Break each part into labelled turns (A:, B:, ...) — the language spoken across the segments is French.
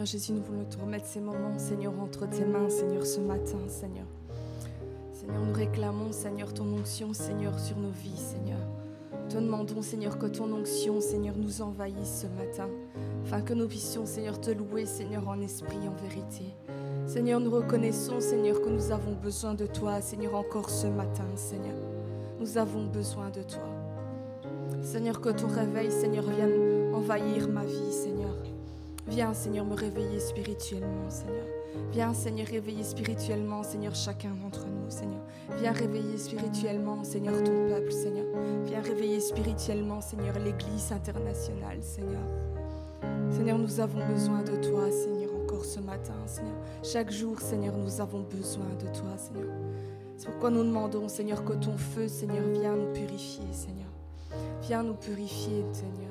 A: Seigneur Jésus, nous voulons te remettre ces moments, Seigneur, entre tes mains, Seigneur, ce matin, Seigneur. Seigneur, nous réclamons, Seigneur, ton onction, Seigneur, sur nos vies, Seigneur. Te demandons, Seigneur, que ton onction, Seigneur, nous envahisse ce matin, afin que nous puissions, Seigneur, te louer, Seigneur, en esprit, en vérité. Seigneur, nous reconnaissons, Seigneur, que nous avons besoin de toi, Seigneur, encore ce matin, Seigneur. Nous avons besoin de toi. Seigneur, que ton réveil, Seigneur, vienne envahir ma vie, Seigneur. Viens, Seigneur, me réveiller spirituellement, Seigneur. Viens, Seigneur, réveiller spirituellement, Seigneur, chacun d'entre nous, Seigneur. Viens réveiller spirituellement, Seigneur, ton peuple, Seigneur. Viens réveiller spirituellement, Seigneur, l'Église internationale, Seigneur. Seigneur, nous avons besoin de toi, Seigneur, encore ce matin, Seigneur. Chaque jour, Seigneur, nous avons besoin de toi, Seigneur. C'est pourquoi nous demandons, Seigneur, que ton feu, Seigneur, vienne nous purifier, Seigneur. Viens nous purifier, Seigneur.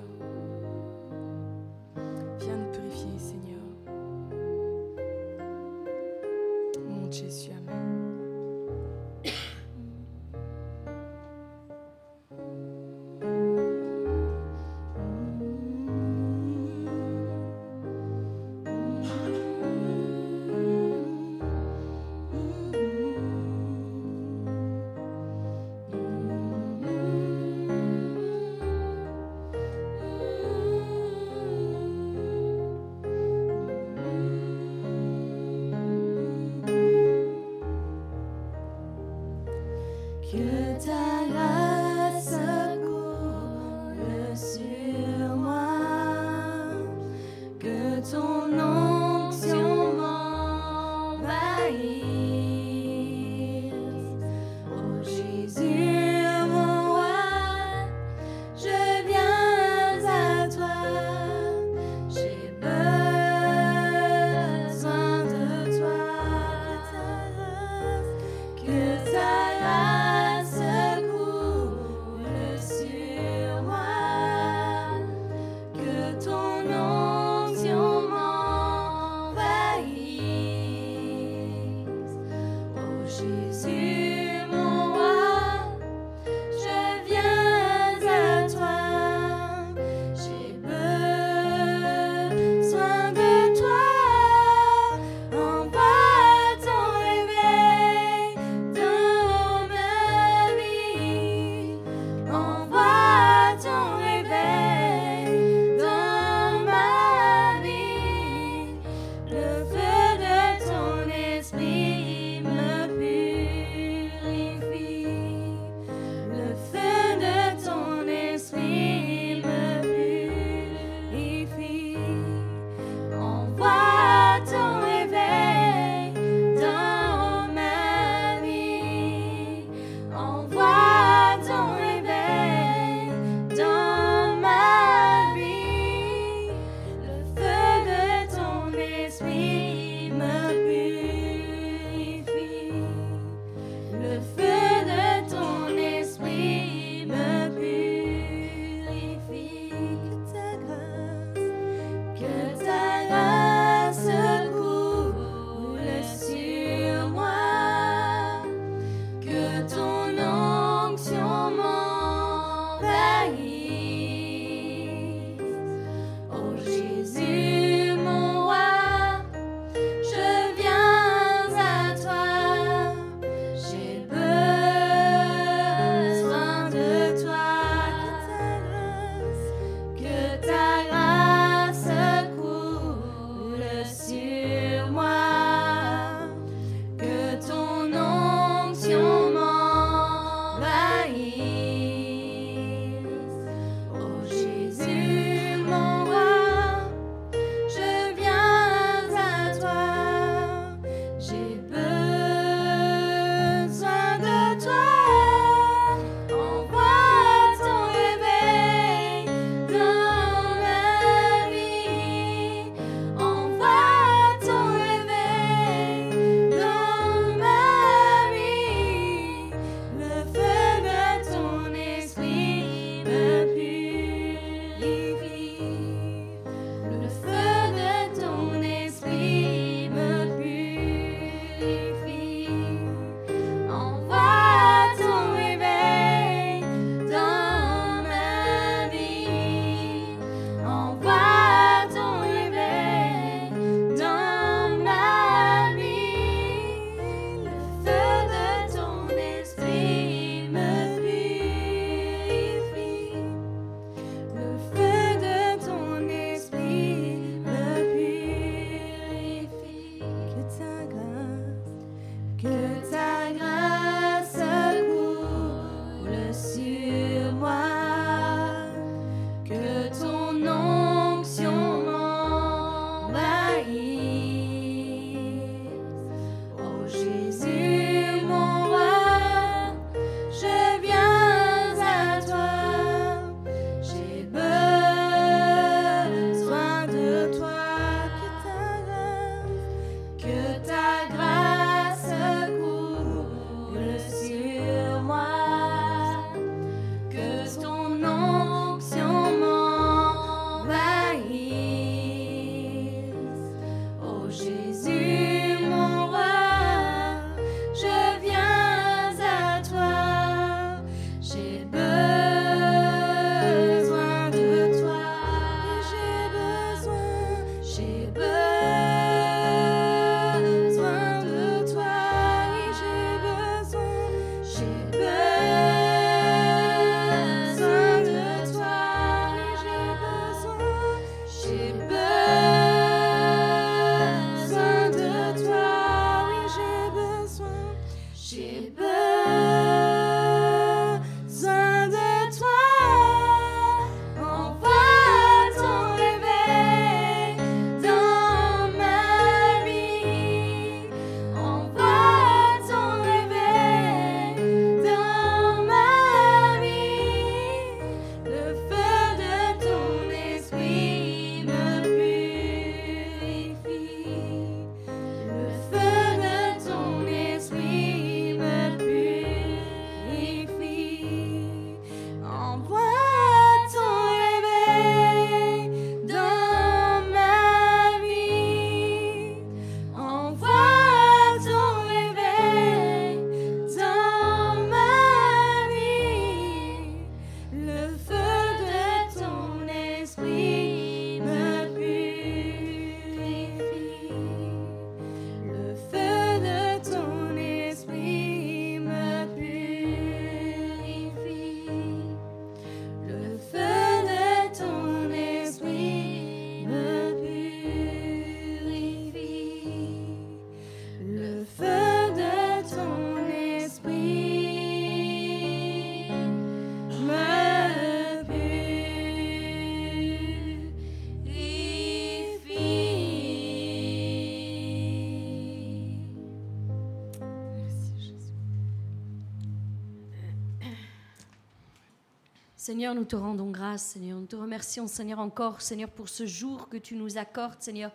A: Seigneur,
B: nous te rendons grâce, Seigneur. Nous te remercions, Seigneur, encore, Seigneur, pour ce jour que tu nous accordes, Seigneur.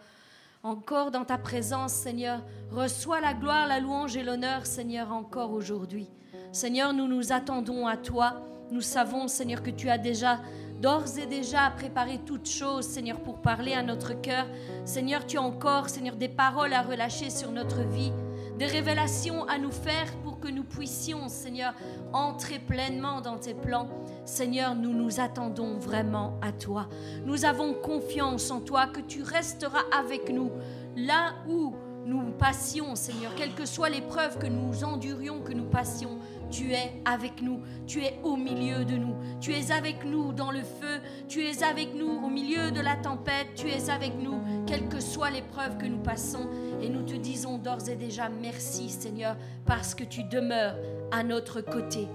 B: Encore dans ta présence, Seigneur. Reçois la gloire, la louange et l'honneur, Seigneur, encore aujourd'hui. Seigneur, nous nous attendons à toi. Nous savons, Seigneur, que tu as déjà d'ores et déjà préparé toutes choses, Seigneur, pour parler à notre cœur. Seigneur, tu as encore, Seigneur, des paroles à relâcher sur notre vie, des révélations à nous faire pour que nous puissions, Seigneur, entrer pleinement dans tes plans. Seigneur, nous nous attendons vraiment à toi. Nous avons confiance en toi que tu resteras avec nous là où nous passions, Seigneur, quelles que soient les preuves que nous endurions, que nous passions. Tu es avec nous, tu es au milieu de nous, tu es avec nous dans le feu, tu es avec nous au milieu de la tempête, tu es avec nous, quelles que soient les preuves que nous passons. Et nous te disons d'ores et déjà merci Seigneur, parce que tu demeures à notre côté.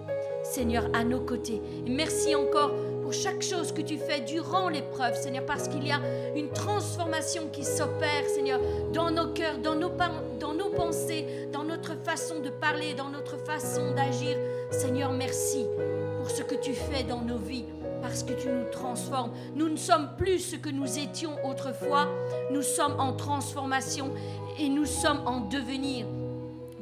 B: Seigneur, à nos côtés. Merci encore pour chaque chose que tu fais durant l'épreuve, Seigneur, parce qu'il y a une transformation qui s'opère, Seigneur, dans nos cœurs, dans nos, dans nos pensées, dans notre façon de parler, dans notre façon d'agir. Seigneur, merci pour ce que tu fais dans nos vies parce que tu nous transformes. Nous ne sommes plus ce que nous étions autrefois, nous sommes en transformation et nous sommes en devenir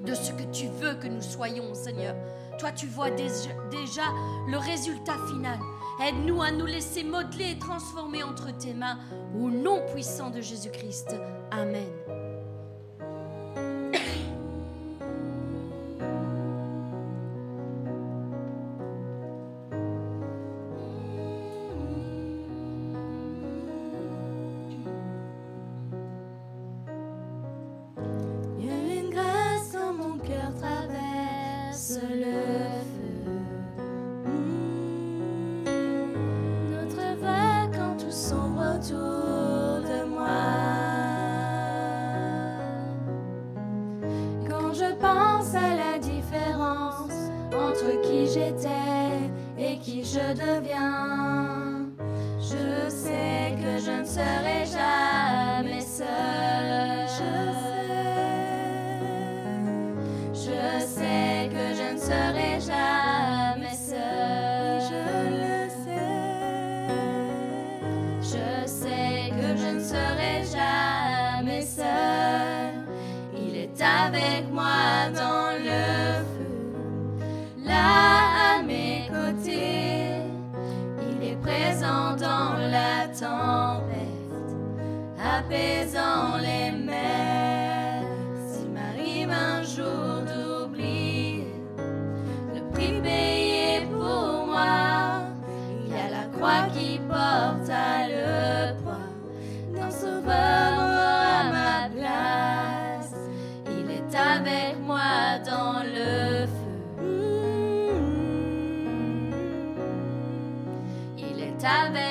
B: de ce que tu veux que nous soyons, Seigneur. Toi, tu vois déjà, le résultat final. Aide-nous à nous laisser modeler et transformer entre tes mains au nom puissant de Jésus-Christ. Amen.
C: Avec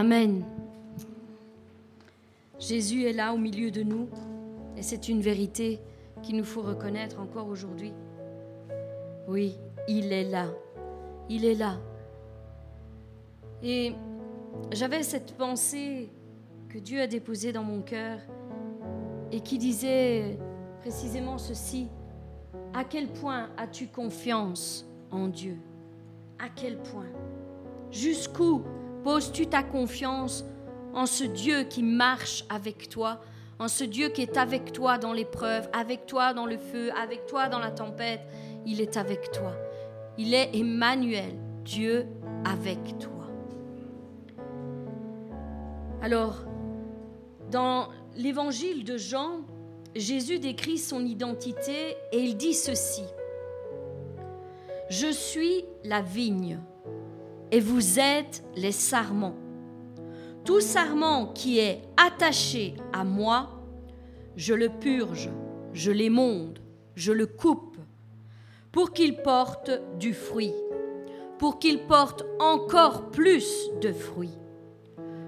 D: Amen. Jésus est là au milieu de nous et c'est une vérité qu'il nous faut reconnaître encore aujourd'hui. Oui, il est là. Il est là. Et j'avais cette pensée que Dieu a déposée dans mon cœur et qui disait précisément ceci. À quel point as-tu confiance en Dieu? À quel point? Jusqu'où Poses-tu ta confiance en ce Dieu qui marche avec toi, en ce Dieu qui est avec toi dans l'épreuve, avec toi dans le feu, avec toi dans la tempête? Il est avec toi. Il est Emmanuel, Dieu avec toi. Alors, dans l'évangile de Jean, Jésus décrit son identité et il dit ceci. Je suis la vigne et vous êtes les sarments. Tout sarment qui est attaché à moi, je le purge, je l'émonde, je le coupe, pour qu'il porte du fruit, pour qu'il porte encore plus de fruits.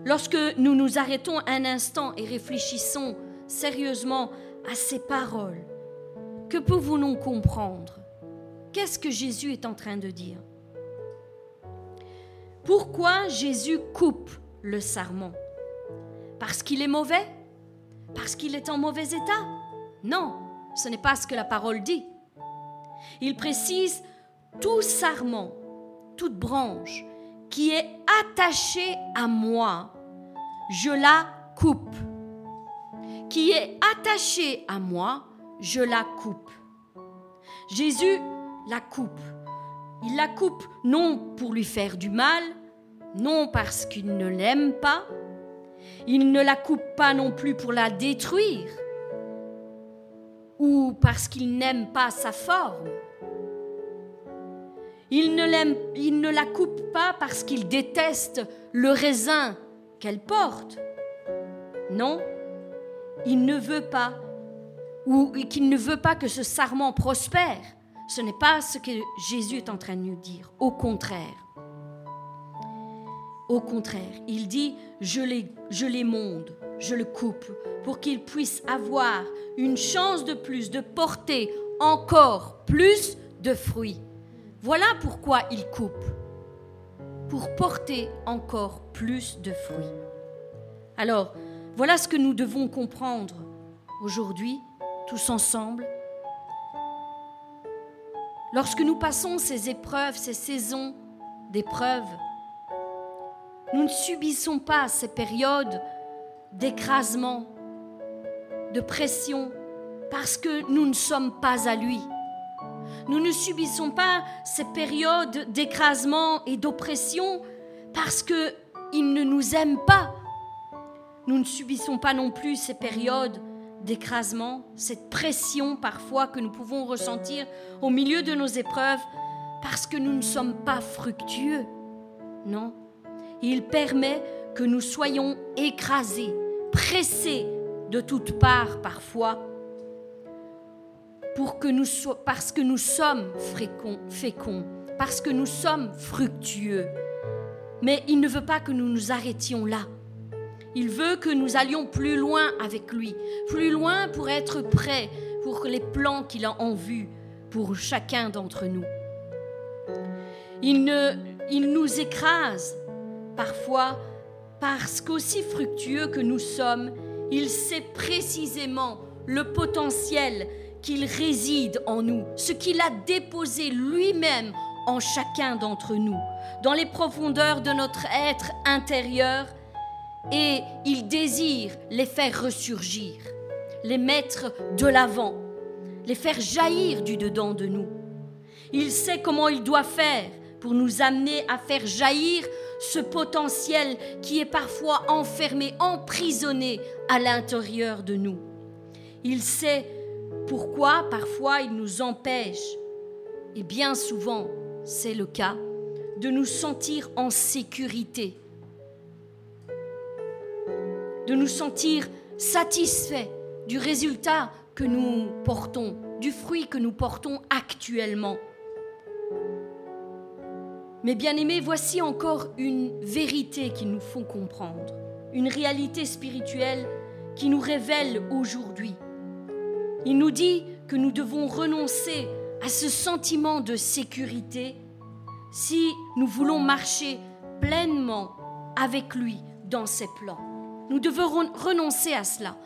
D: Lorsque nous nous arrêtons un instant et réfléchissons sérieusement à ces paroles, que pouvons-nous comprendre? Qu'est-ce que Jésus est en train de dire? Pourquoi Jésus coupe le sarment Parce qu'il est mauvais? Parce qu'il est en mauvais état? Non, ce n'est pas ce que la parole dit. Il précise tout sarment, toute branche qui est attachée à moi, je la coupe. Qui est attachée à moi, je la coupe. Jésus la coupe il la coupe non pour lui faire du mal, non parce qu'il ne l'aime pas, il ne la coupe pas non plus pour la détruire, ou parce qu'il n'aime pas sa forme. Il ne, il ne la coupe pas parce qu'il déteste le raisin qu'elle porte. Non, il ne veut pas, ou qu'il ne veut pas que ce sarment prospère. Ce n'est pas ce que Jésus est en train de nous dire. Au contraire. Au contraire, il dit, je l'émonde, je, je le coupe, pour qu'il puisse avoir une chance de plus de porter encore plus de fruits. Voilà pourquoi il coupe, pour porter encore plus de fruits. Alors, voilà ce que nous devons comprendre aujourd'hui, tous ensemble, Lorsque nous passons ces épreuves, ces saisons d'épreuves, nous ne subissons pas ces périodes d'écrasement, de pression, parce que nous ne sommes pas à lui. Nous ne subissons pas ces périodes d'écrasement et d'oppression parce qu'il ne nous aime pas. Nous ne subissons pas non plus ces périodes d'écrasement, cette pression parfois que nous pouvons ressentir au milieu de nos épreuves parce que nous ne sommes pas fructueux. Non, il permet que nous soyons écrasés, pressés de toutes parts parfois, pour que nous parce que nous sommes féconds, féconds, parce que nous sommes fructueux. Mais il ne veut pas que nous nous arrêtions là. Il veut que nous allions plus loin avec lui, plus loin pour être prêts, pour
B: les plans qu'il a en vue pour chacun d'entre nous. Il, ne, il nous écrase parfois parce qu'aussi fructueux que nous sommes, il sait précisément le potentiel qu'il réside en nous, ce qu'il a déposé lui-même en chacun d'entre nous, dans les profondeurs de notre être intérieur, et il désire les faire ressurgir, les mettre de l'avant, les faire jaillir du dedans de nous. Il sait comment il doit faire pour nous amener à faire jaillir ce potentiel qui est parfois enfermé, emprisonné à l'intérieur de nous. Il sait pourquoi parfois il nous empêche, et bien souvent c'est le cas, de nous sentir en sécurité, de nous sentir satisfaits du résultat que nous portons, du fruit que nous portons actuellement. Mais bien aimés, voici encore une vérité qu'il nous faut comprendre, une réalité spirituelle qui nous révèle aujourd'hui. Il nous dit que nous devons renoncer à ce sentiment de sécurité si nous voulons marcher pleinement avec lui dans ses plans. Nous devons renoncer à cela.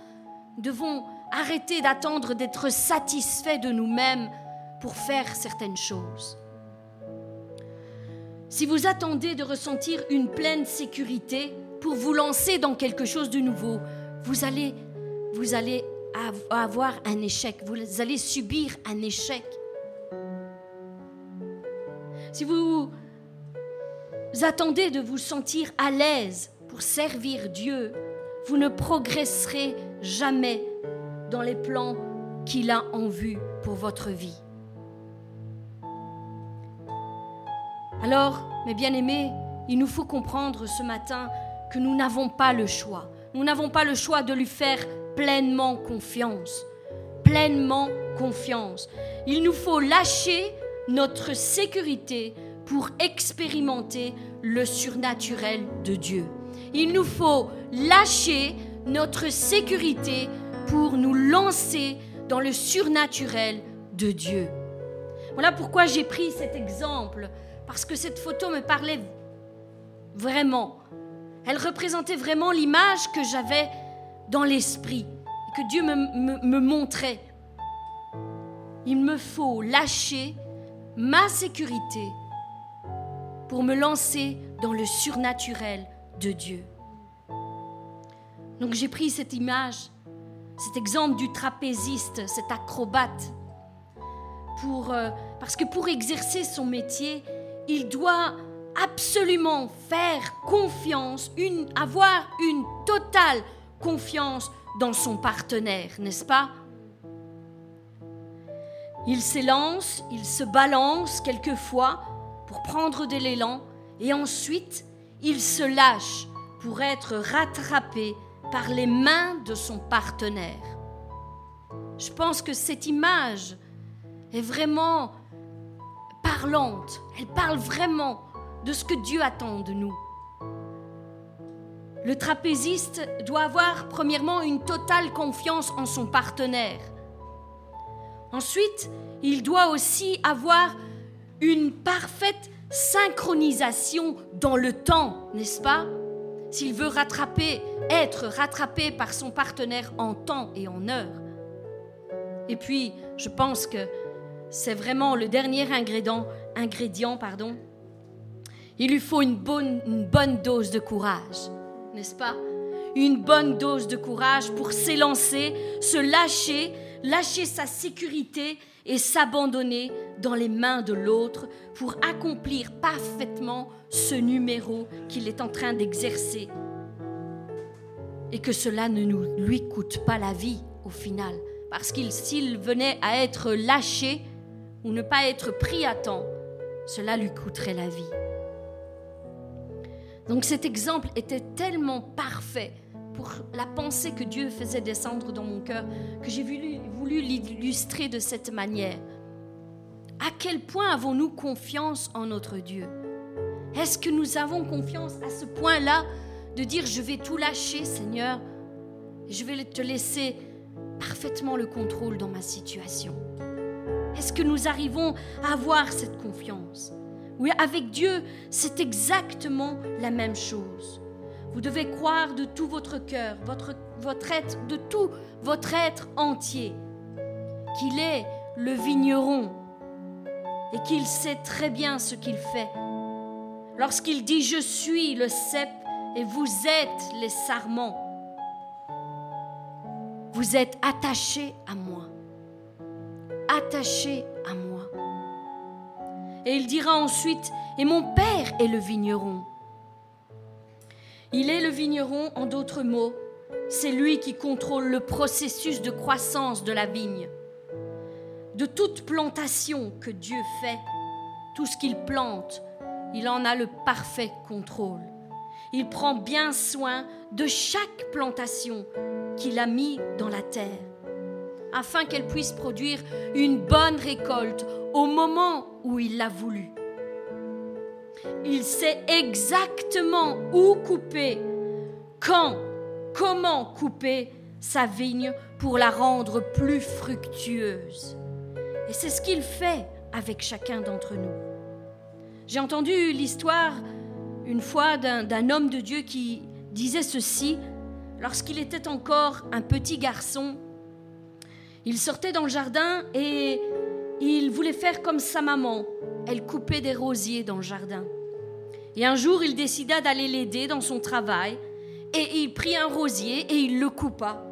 B: Nous devons arrêter d'attendre d'être satisfaits de nous-mêmes pour faire certaines choses. Si vous attendez de ressentir une pleine sécurité pour vous lancer dans quelque chose de nouveau, vous allez, vous allez avoir un échec, vous allez subir un échec. Si vous attendez de vous sentir à l'aise servir Dieu, vous ne progresserez jamais dans les plans qu'il a en vue pour votre vie. Alors, mes bien-aimés, il nous faut comprendre ce matin que nous n'avons pas le choix. Nous n'avons pas le choix de lui faire pleinement confiance. Pleinement confiance. Il nous faut lâcher notre sécurité pour expérimenter le surnaturel de Dieu. Il nous faut lâcher notre sécurité pour nous lancer dans le surnaturel de Dieu. Voilà pourquoi j'ai pris cet exemple parce que cette photo me parlait vraiment. Elle représentait vraiment l'image que j'avais dans l'esprit que Dieu me, me montrait. Il me faut lâcher ma sécurité pour me lancer dans le surnaturel de Dieu. Donc j'ai pris cette image, cet exemple du trapéziste, cet acrobate, pour, euh, parce que pour exercer son métier, il doit absolument faire confiance, avoir une totale confiance dans son partenaire, n'est-ce pas? Il s'élance, il se balance quelquefois pour prendre de l'élan et ensuite il se lâche pour être rattrapé par les mains de son partenaire. Je pense que cette image est vraiment parlante. Elle parle vraiment de ce que Dieu attend de nous. Le trapéziste doit avoir premièrement une totale confiance en son partenaire. Ensuite, il doit aussi avoir une parfaite synchronisation dans le temps, n'est-ce pas? S'il veut rattraper, être rattrapé par son partenaire en temps et en heure. Et puis, je pense que c'est vraiment le dernier ingrédient, ingrédient pardon. Il lui faut une bonne, une bonne dose de courage, n'est-ce pas? Une bonne dose de courage pour s'élancer, se lâcher, lâcher sa sécurité et s'abandonner dans les mains de l'autre pour accomplir parfaitement ce numéro qu'il est en train d'exercer. Et que cela ne lui coûte pas la vie au final. Parce qu'il s'il venait à être lâché, ou ne pas être pris à temps, cela lui coûterait la vie. Donc cet exemple était tellement parfait pour la pensée que Dieu faisait descendre dans mon cœur que j'ai voulu, voulu l'illustrer de cette manière. À quel point avons-nous confiance en notre Dieu? Est-ce que nous avons confiance à ce point-là de dire je vais tout lâcher Seigneur, je vais te laisser parfaitement le contrôle dans ma situation? Est-ce que nous arrivons à avoir cette confiance? Oui, avec Dieu, c'est exactement la même chose. Vous devez croire de tout votre cœur, votre, votre être, de tout votre être entier, qu'il est le vigneron et qu'il sait très bien ce qu'il fait. Lorsqu'il dit Je suis le cep et vous êtes les sarments, vous êtes attachés à moi. Attachés à moi. Et il dira ensuite Et mon Père est le vigneron. Il est le vigneron, en d'autres mots, c'est lui qui contrôle le processus de croissance de la vigne de toute plantation que Dieu fait, tout ce qu'il plante, il en a le parfait contrôle. Il prend bien soin de chaque plantation qu'il a mis dans la terre, afin qu'elle puisse produire une bonne récolte au moment où il l'a voulu. Il sait exactement où couper, quand, comment couper sa vigne pour la rendre plus fructueuse. Et c'est ce qu'il fait avec chacun d'entre nous. J'ai entendu l'histoire une fois d'un homme de Dieu qui disait ceci lorsqu'il était encore un petit garçon. Il sortait dans le jardin et il voulait faire comme sa maman. Elle coupait des rosiers dans le jardin. Et un jour, il décida d'aller l'aider dans son travail et il prit un rosier et il le coupa.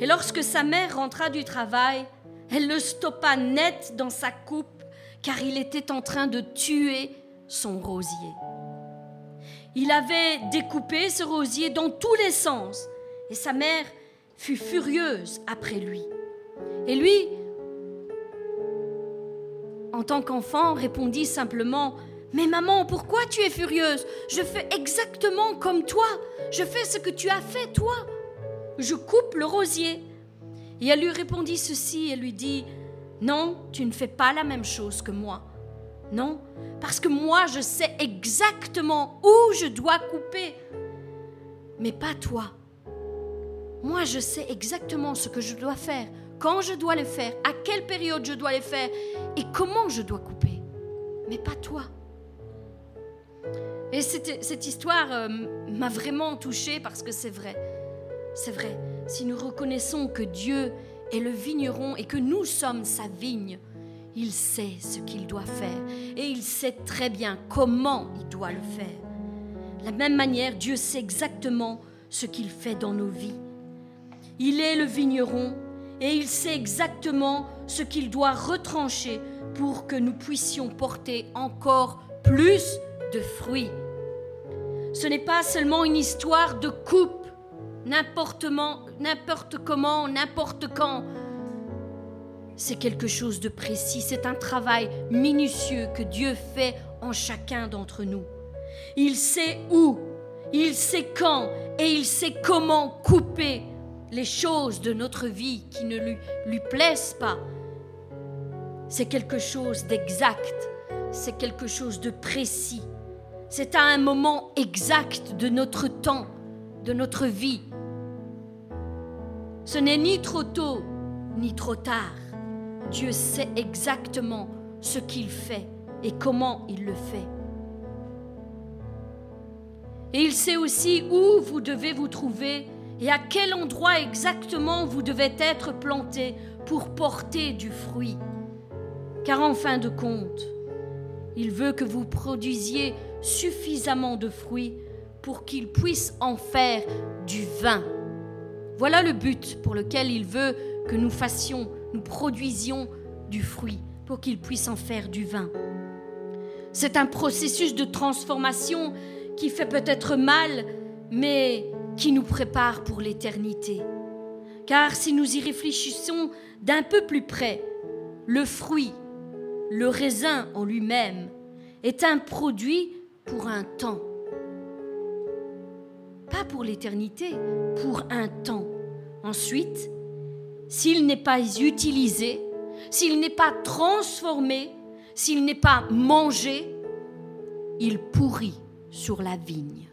B: Et lorsque sa mère rentra du travail, elle le stoppa net dans sa coupe car il était en train de tuer son rosier. Il avait découpé ce rosier dans tous les sens et sa mère fut furieuse après lui. Et lui, en tant qu'enfant, répondit simplement Mais maman, pourquoi tu es furieuse? Je fais exactement comme toi. Je fais ce que tu as fait, toi. Je coupe le rosier. Et elle lui répondit ceci, elle lui dit, non, tu ne fais pas la même chose que moi. Non, parce que moi, je sais exactement où je dois couper, mais pas toi. Moi, je sais exactement ce que je dois faire, quand je dois le faire, à quelle période je dois le faire et comment je dois couper, mais pas toi. Et cette, cette histoire euh, m'a vraiment touchée parce que c'est vrai. C'est vrai si nous reconnaissons que Dieu est le vigneron et que nous sommes sa vigne, il sait ce qu'il doit faire et il sait très bien comment il doit le faire. De la même manière, Dieu sait exactement ce qu'il fait dans nos vies. Il est le vigneron et il sait exactement ce qu'il doit retrancher pour que nous puissions porter encore plus de fruits. Ce n'est pas seulement une histoire de coupe n'importe comment, n'importe quand. C'est quelque chose de précis, c'est un travail minutieux que Dieu fait en chacun d'entre nous. Il sait où, il sait quand et il sait comment couper les choses de notre vie qui ne lui, plaisent pas. C'est quelque chose d'exact, c'est quelque chose de précis. C'est à un moment exact de notre temps, de notre vie. Ce n'est ni trop tôt, ni trop tard. Dieu sait exactement ce qu'il fait et comment il le fait. Et il sait aussi où vous devez vous trouver et à quel endroit exactement vous devez être planté pour porter du fruit? Car en fin de compte, il veut que vous produisiez suffisamment de fruits pour qu'il puisse en faire du vin voilà le but pour lequel il veut que nous fassions, nous produisions du fruit, pour qu'il puisse en faire du vin. C'est un processus de transformation qui fait peut-être mal, mais qui nous prépare pour l'éternité. Car si nous y réfléchissons d'un peu plus près, le fruit, le raisin en lui-même, est un produit pour un temps pas pour l'éternité, pour un temps. Ensuite, s'il n'est pas utilisé, s'il n'est pas transformé, s'il n'est pas mangé, il pourrit sur la vigne.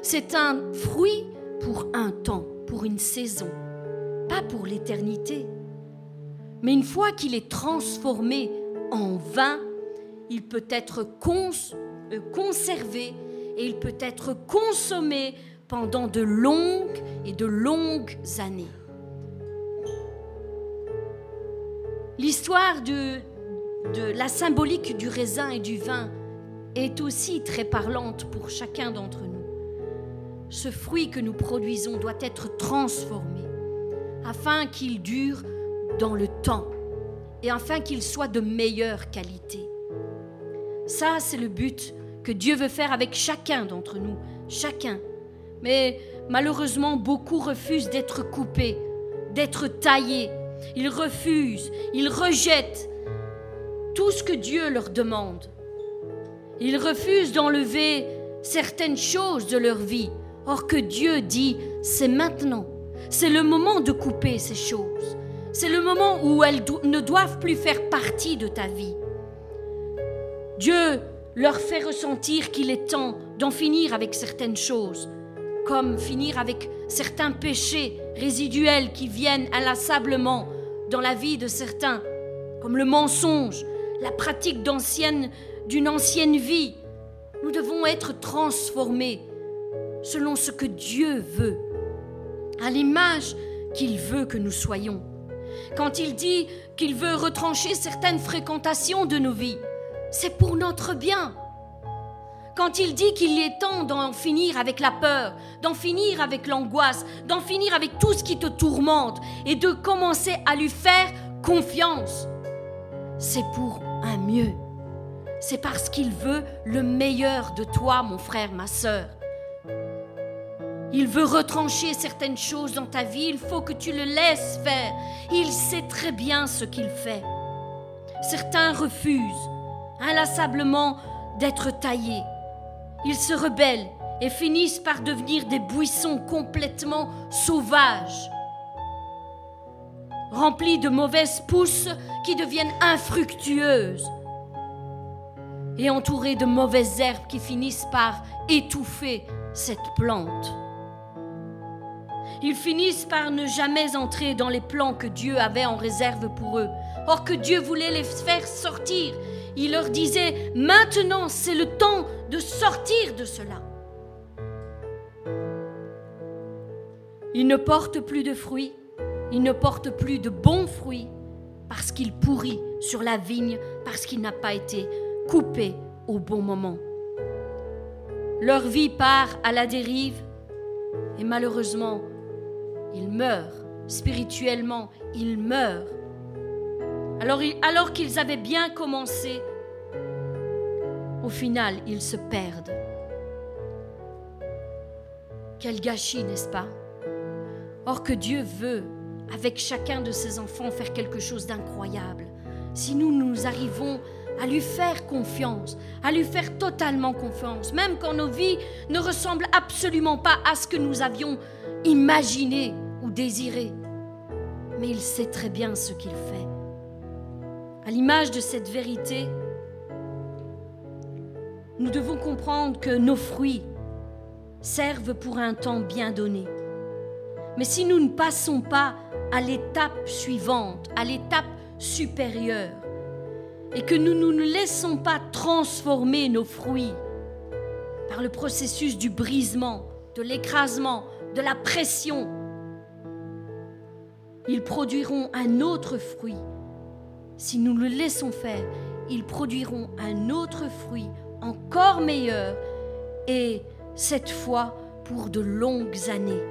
B: C'est un fruit pour un temps, pour une saison.
D: pas pour l'éternité. Mais une fois qu'il est transformé en vin, il peut être euh, conservé et il peut être consommé pendant de longues et de longues années. L'histoire de, de la symbolique du raisin et du vin est aussi très parlante pour chacun d'entre nous. Ce fruit que nous produisons doit être transformé afin qu'il dure dans le temps et afin qu'il soit de meilleure qualité. Ça, c'est le but que Dieu veut faire avec chacun d'entre nous, chacun. Mais malheureusement, beaucoup refusent d'être coupés, d'être taillés. Ils refusent, ils rejettent tout ce que Dieu leur demande. Ils refusent d'enlever certaines choses de leur vie, or que Dieu dit, c'est maintenant, c'est le moment de couper ces choses. C'est le moment où elles ne doivent plus faire partie de ta vie. Dieu leur fait ressentir qu'il est temps d'en finir avec certaines choses, comme finir avec certains péchés résiduels qui viennent inlassablement dans la vie de certains, comme le mensonge, la pratique d'une ancienne vie. Nous devons être transformés selon ce que Dieu veut, à l'image qu'il veut que nous soyons. Quand il dit qu'il veut retrancher certaines fréquentations de nos vies, c'est pour notre bien. Quand il dit qu'il est temps d'en finir avec la peur, d'en finir avec l'angoisse, d'en finir avec tout ce qui te tourmente et de commencer à lui faire confiance, c'est pour un mieux. C'est parce qu'il veut le meilleur de toi, mon frère, ma sœur. Il veut retrancher certaines choses dans ta vie, il faut que tu le laisses faire. Il sait très bien ce qu'il fait. Certains refusent inlassablement d'être taillés. Ils se rebellent et finissent par devenir des buissons complètement sauvages, remplis de mauvaises pousses qui deviennent infructueuses et entourés de mauvaises herbes qui finissent par étouffer cette plante. Ils finissent par ne jamais entrer dans les plans que Dieu avait en réserve pour eux. Or que Dieu voulait les faire sortir il leur disait, maintenant c'est le temps de sortir de cela. Il ne porte plus de fruits, il ne porte plus de bons fruits, parce qu'il pourrit sur la vigne, parce qu'il n'a pas été coupé au bon moment. Leur vie part à la dérive et malheureusement, ils meurent. Spirituellement, ils meurent alors, qu'ils avaient bien commencé, au final, ils se perdent. Quel gâchis, n'est-ce pas? Or que Dieu veut, avec chacun de ses enfants, faire quelque chose d'incroyable. Si nous, nous arrivons lui faire confiance, à lui faire totalement confiance, même quand nos vies ne ressemblent absolument pas à ce que nous avions imaginé ou désiré. Mais il sait très bien ce qu'il fait. À l'image de cette vérité, nous devons comprendre que nos fruits servent pour un temps bien donné. Mais si nous ne passons pas à l'étape suivante, à l'étape supérieure, et que nous ne laissons pas transformer nos fruits par le processus du brisement, de l'écrasement, de la pression, ils produiront un autre fruit si nous le laissons faire, ils produiront un autre fruit encore meilleur et cette fois pour de longues années,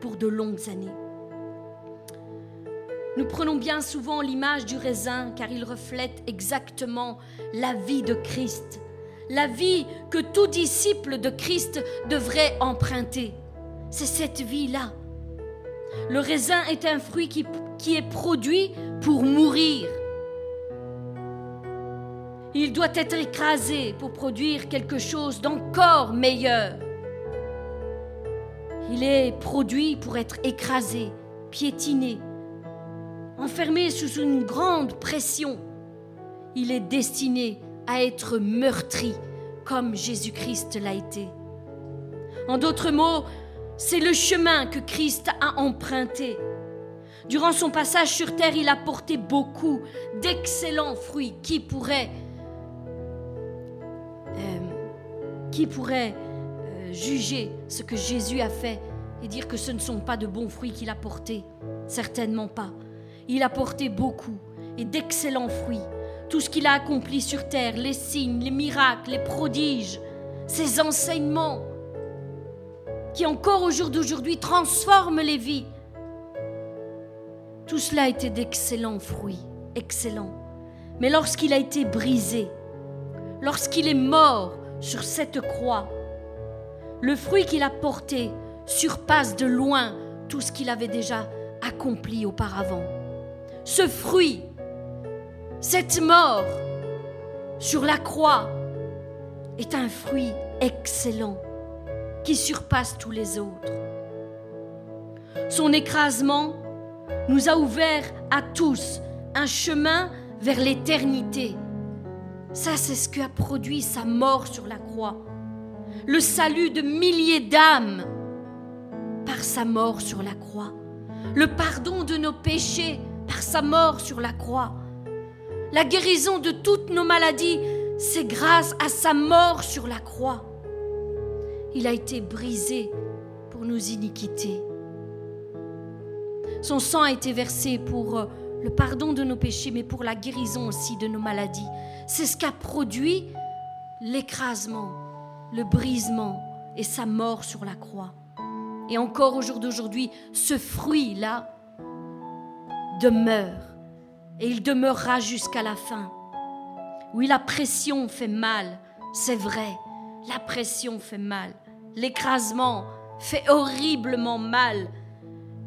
D: pour de longues années. Nous prenons bien souvent l'image du raisin car il reflète exactement la vie de Christ, la vie que tout disciple de Christ devrait emprunter. C'est cette vie-là. Le raisin est un fruit qui, est produit pour mourir. Il doit être écrasé pour produire quelque chose d'encore meilleur. Il est produit pour être écrasé, piétiné, enfermé sous une grande pression. Il est destiné à être meurtri comme Jésus-Christ l'a été. En d'autres mots, c'est le chemin que Christ a emprunté. Durant son passage sur terre, il a porté beaucoup d'excellents fruits. Qui pourrait, euh, qui pourrait euh, juger ce que Jésus a fait et dire que ce ne sont pas de bons fruits qu'il a portés Certainement pas. Il a porté beaucoup et d'excellents fruits. Tout ce qu'il a accompli sur terre, les signes, les miracles, les prodiges, ses enseignements, qui encore au jour d'aujourd'hui transforment les vies. Tout cela était d'excellents fruits, excellents. Mais lorsqu'il a été brisé, lorsqu'il est mort sur cette croix, le fruit qu'il a porté surpasse de loin tout ce qu'il avait déjà accompli auparavant. Ce fruit, cette mort sur la croix est un fruit excellent qui surpasse tous les autres. Son écrasement nous a ouvert à tous un chemin vers l'éternité. Ça, c'est ce que a produit sa mort sur la croix. Le salut de milliers d'âmes par sa mort sur la croix. Le pardon de nos péchés par sa mort sur la croix. La guérison de toutes nos maladies, c'est grâce à sa mort sur la croix. Il a été brisé pour nos iniquités. Son sang a été versé pour euh, le pardon de nos péchés, mais pour la guérison aussi de nos maladies. C'est ce qu'a produit l'écrasement, le brisement et sa mort sur la croix. Et encore au jour d'aujourd'hui, ce fruit-là demeure et il demeurera jusqu'à la fin. Oui, la pression fait mal, c'est vrai, la pression fait mal, l'écrasement fait horriblement mal,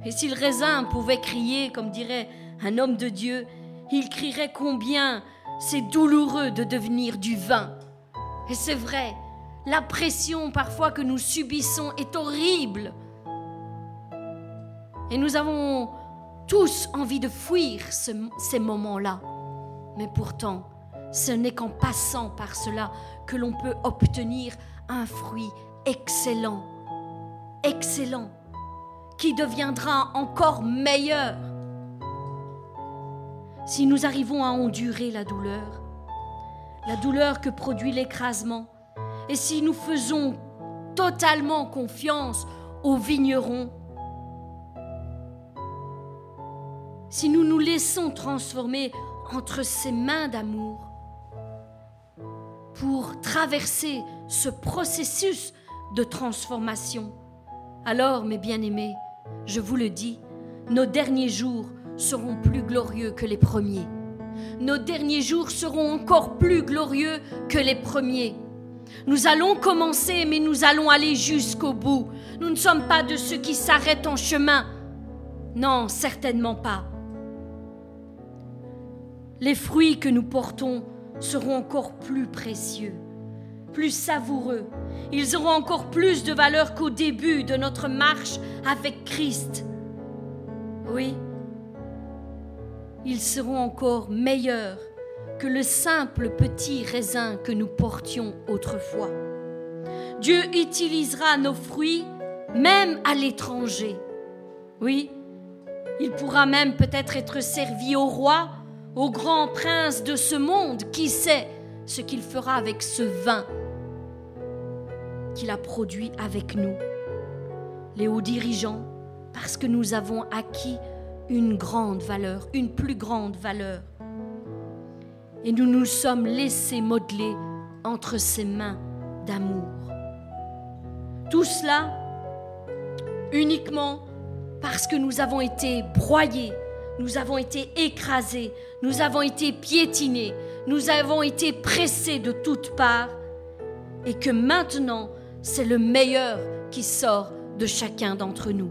D: et si le raisin pouvait crier, comme dirait un homme de Dieu, il crierait combien c'est douloureux de devenir du vin. Et c'est vrai, la pression parfois que nous subissons est horrible. Et nous avons tous envie de fuir ces moments-là. Mais pourtant, ce n'est qu'en passant par cela que l'on peut obtenir un fruit excellent. Excellent qui deviendra encore meilleur si nous arrivons à endurer la douleur, la douleur que produit l'écrasement, et si nous faisons totalement confiance au vigneron, si nous nous laissons transformer entre ses mains d'amour pour traverser ce processus de transformation, alors, mes bien-aimés, je vous le dis, nos derniers jours seront plus glorieux que les premiers. Nos derniers jours seront encore plus glorieux que les premiers. Nous allons commencer, mais nous allons aller jusqu'au bout. Nous ne sommes pas de ceux qui s'arrêtent en chemin. Non, certainement pas. Les fruits que nous portons seront encore plus précieux, plus savoureux, ils auront encore plus de valeur qu'au début de notre marche avec Christ. Oui, ils seront encore meilleurs que le simple petit raisin que nous portions autrefois. Dieu utilisera nos fruits même à l'étranger. Oui, il pourra même peut-être être servi au roi, au grand prince de ce monde. Qui sait ce qu'il fera avec ce vin qu'il a produit avec nous, les hauts dirigeants, parce que nous avons acquis une grande valeur, une plus grande valeur. Et nous nous sommes laissés modeler entre ses mains d'amour. Tout cela uniquement parce que nous avons été broyés, nous avons été écrasés, nous avons été piétinés, nous avons été pressés de toutes parts, et que maintenant c'est le meilleur qui sort de chacun d'entre nous.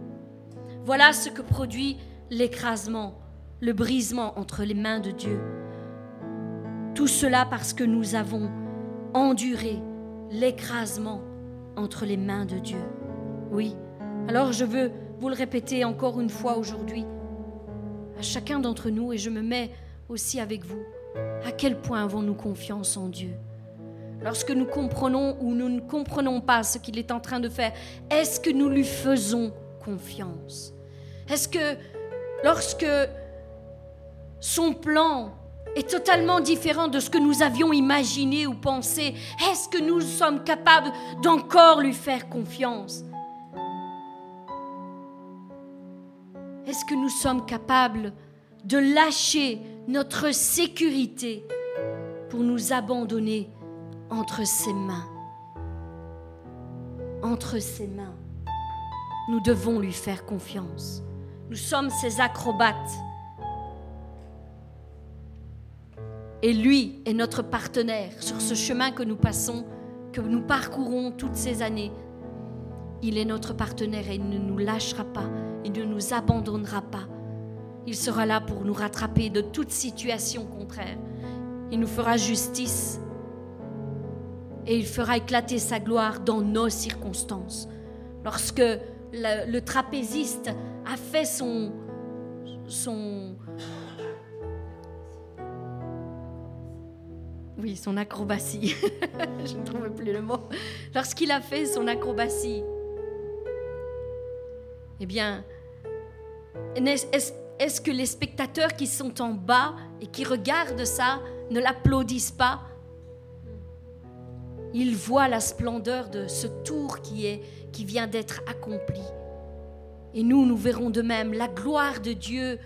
D: Voilà ce que produit l'écrasement, le brisement entre les mains de Dieu. Tout cela parce que nous avons enduré l'écrasement entre les mains de Dieu. Oui, alors je veux vous le répéter encore une fois aujourd'hui, chacun d'entre nous, et je me mets aussi avec vous, à quel point avons-nous confiance en Dieu? Lorsque nous comprenons ou nous ne comprenons pas ce qu'il est en train de faire, est-ce que nous lui faisons confiance? Est-ce que lorsque son plan est totalement différent de ce que nous avions imaginé ou pensé, est-ce que nous sommes capables d'encore lui faire confiance? Est-ce que nous sommes capables de lâcher notre sécurité pour nous abandonner entre ses mains? Entre ses mains. Nous devons lui faire confiance. Nous sommes ses acrobates. Et lui est notre partenaire sur ce chemin que nous passons, que nous parcourons toutes ces années. Il est notre partenaire et il ne nous lâchera pas, il ne nous abandonnera pas. Il sera là pour nous rattraper de toute situation contraire. Il nous fera justice et il fera éclater sa gloire dans nos circonstances. Lorsque le, trapéziste a fait son, son, Oui, son acrobatie. Je ne trouve plus le mot. Lorsqu'il a fait son acrobatie, eh bien, est-ce que les spectateurs qui sont en bas et qui regardent ça ne l'applaudissent pas? Ils voient la splendeur de ce tour qui, est, qui vient d'être accompli. Et nous, nous verrons de même la gloire de Dieu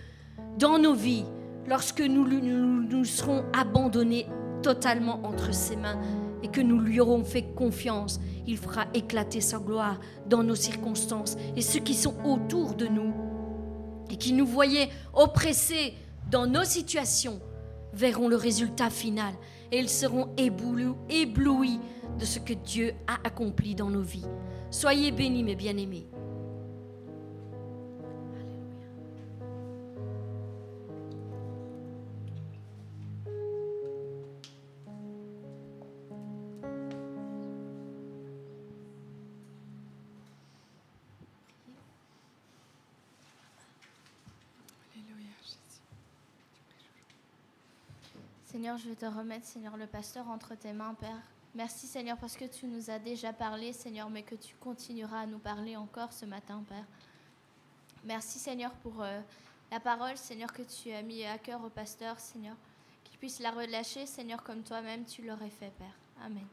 D: dans nos vies lorsque nous, nous, nous serons abandonnés totalement entre ses mains et que nous lui aurons fait confiance, il fera éclater sa gloire dans nos circonstances. Et ceux qui sont autour de nous et qui nous voyaient oppressés dans nos situations verront le résultat final et ils seront éblouis de ce que Dieu a accompli dans nos vies. Soyez bénis, mes bien-aimés.
B: Je vais te remettre, Seigneur, le pasteur entre tes mains, Père. Merci, Seigneur, parce que tu nous as déjà parlé, Seigneur, mais que tu continueras à nous parler encore ce matin, Père. Merci, Seigneur, pour euh, la parole, Seigneur, que tu as mis à cœur au pasteur, Seigneur. Qu'il puisse la relâcher, Seigneur, comme toi-même tu l'aurais fait, Père. Amen.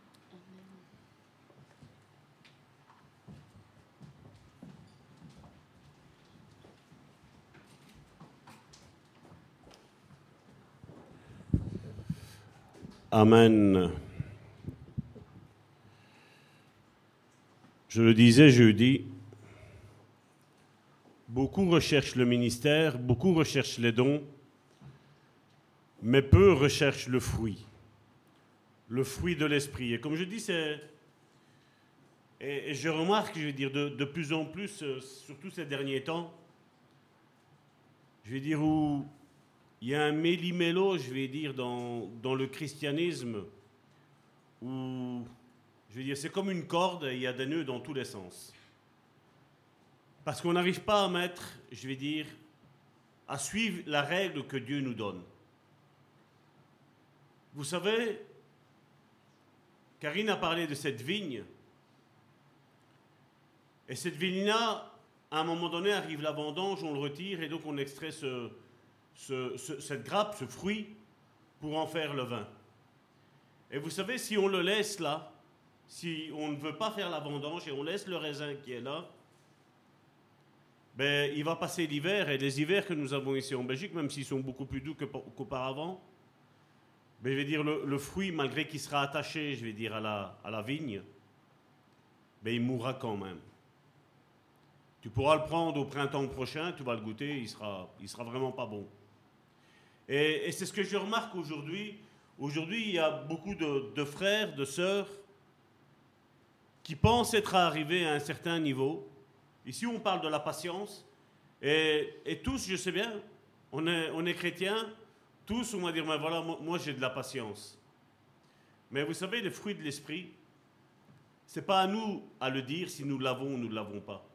E: Amen. Je le disais jeudi, beaucoup recherchent le ministère, beaucoup recherchent les dons, mais peu recherchent le fruit, le fruit de l'esprit. Et comme je dis, c'est... Et, je remarque, je vais dire, de, plus en plus, euh, surtout ces derniers temps, je vais dire, où il y a un méli-mélo, je vais dire, dans, le christianisme, où, je vais dire, c'est comme une corde, il y a des nœuds dans tous les sens. Parce qu'on n'arrive pas à mettre, je vais dire, à suivre la règle que Dieu nous donne. Vous savez, Karine a parlé de cette vigne. Et cette vigne-là, à un moment donné, arrive la vendange, on le retire et donc on extrait ce, cette grappe, ce fruit, pour en faire le vin. Et vous savez, si on le laisse là, si on ne veut pas faire la vendange et on laisse le raisin qui est là, ben, il va passer l'hiver, et les hivers que nous avons ici en Belgique, même s'ils sont beaucoup plus doux qu'auparavant, ben, je vais dire, le, fruit, malgré qu'il sera attaché, je vais dire, à la, à la vigne, ben, il mourra quand même. Tu pourras le prendre au printemps prochain, tu vas le goûter, il sera, il sera vraiment pas bon. Et, c'est ce que je remarque aujourd'hui. Aujourd'hui, il y a beaucoup de, frères, de sœurs qui pensent être arrivés à un certain niveau. Ici, on parle de la patience. Et, tous, je sais bien, on est, chrétiens, tous, on va dire, mais voilà, moi, j'ai de la patience. Mais vous savez, les fruits de l'esprit, c'est pas à nous à le dire si nous l'avons ou nous ne l'avons pas.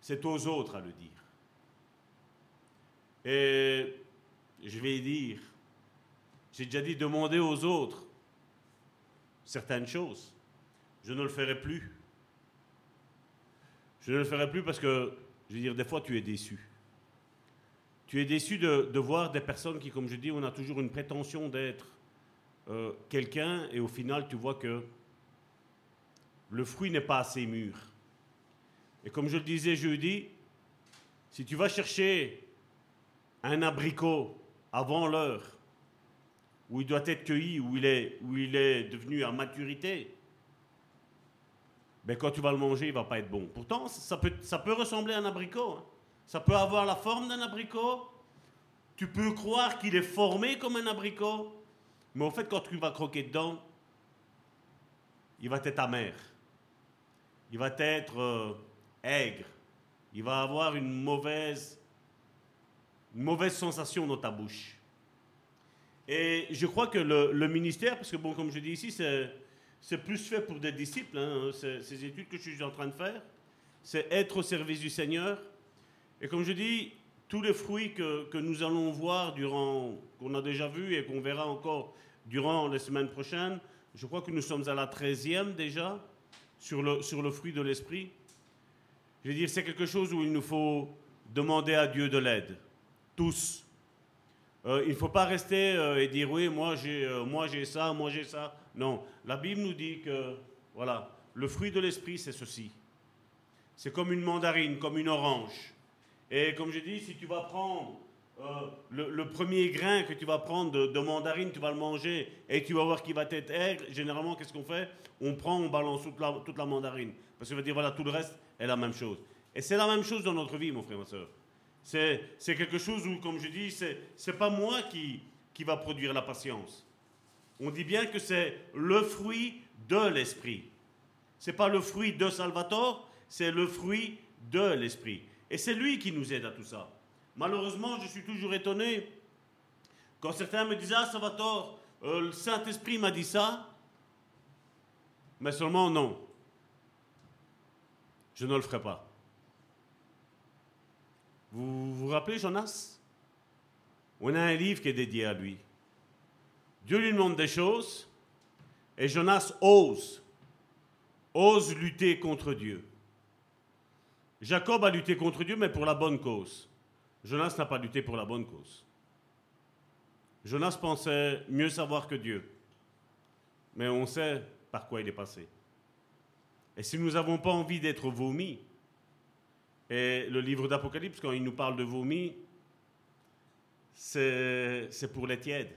E: C'est aux autres à le dire. Et je vais dire, j'ai déjà dit demander aux autres certaines choses. Je ne le ferai plus. Je ne le ferai plus parce que, je veux dire, des fois tu es déçu. Tu es déçu de, voir des personnes qui, comme je dis, on a toujours une prétention d'être euh, quelqu'un et au final tu vois que le fruit n'est pas assez mûr. Et comme je le disais jeudi, si tu vas chercher un abricot avant l'heure, où il doit être cueilli, où il est, où il est devenu à maturité, ben quand tu vas le manger, il va pas être bon. Pourtant, ça peut, ça peut ressembler à un abricot. hein. Ça peut avoir la forme d'un abricot. Tu peux croire qu'il est formé comme un abricot. Mais en fait, quand tu vas croquer dedans, il va être amer. Il va être euh, aigre. Il va avoir une mauvaise, une mauvaise sensation dans ta bouche. Et je crois que le, ministère, parce que bon, comme je dis ici, c'est, plus fait pour des disciples, hein, ces études que je suis en train de faire, c'est être au service du Seigneur. Et comme je dis, tous les fruits que, que nous allons voir durant, qu'on a déjà vus et qu'on verra encore durant les semaines prochaines, je crois que nous sommes à la 13e déjà sur le, sur le fruit de l'esprit. Je veux dire, c'est quelque chose où il nous faut demander à Dieu de l'aide, tous. Euh, il ne faut pas rester euh, et dire oui, moi j'ai euh, moi j'ai ça, moi j'ai ça. Non, la Bible nous dit que voilà, le fruit de l'esprit c'est ceci. C'est comme une mandarine, comme une orange. Et comme je dis, si tu vas prendre le, premier grain que tu vas prendre de, mandarine, tu vas le manger et tu vas voir qu'il va être aigre. Généralement, qu'est-ce qu'on fait? On prend, on balance toute la, toute la mandarine. Parce que veut dire, voilà, tout le reste est la même chose. Et c'est la même chose dans notre vie, mon frère, ma soeur. C'est quelque chose où, comme je dis, c'est c'est pas moi qui, qui va produire la patience. On dit bien que c'est le fruit de l'esprit. C'est pas le fruit de Salvatore, c'est le fruit de l'esprit. Et c'est lui qui nous aide à tout ça. Malheureusement, je suis toujours étonné quand certains me disent Ah, Salvatore, euh, le Saint-Esprit m'a dit ça, mais seulement non. Je ne le ferai pas. Vous vous rappelez Jonas? On a un livre qui est dédié à lui. Dieu lui demande des choses et Jonas ose, ose lutter contre Dieu. Jacob a lutté contre Dieu, mais pour la bonne cause. Jonas n'a pas lutté pour la bonne cause. Jonas pensait mieux savoir que Dieu. Mais on sait par quoi il est passé. Et si nous n'avons pas envie d'être vomis, et le livre d'Apocalypse, quand il nous parle de vomi, c'est pour les tièdes.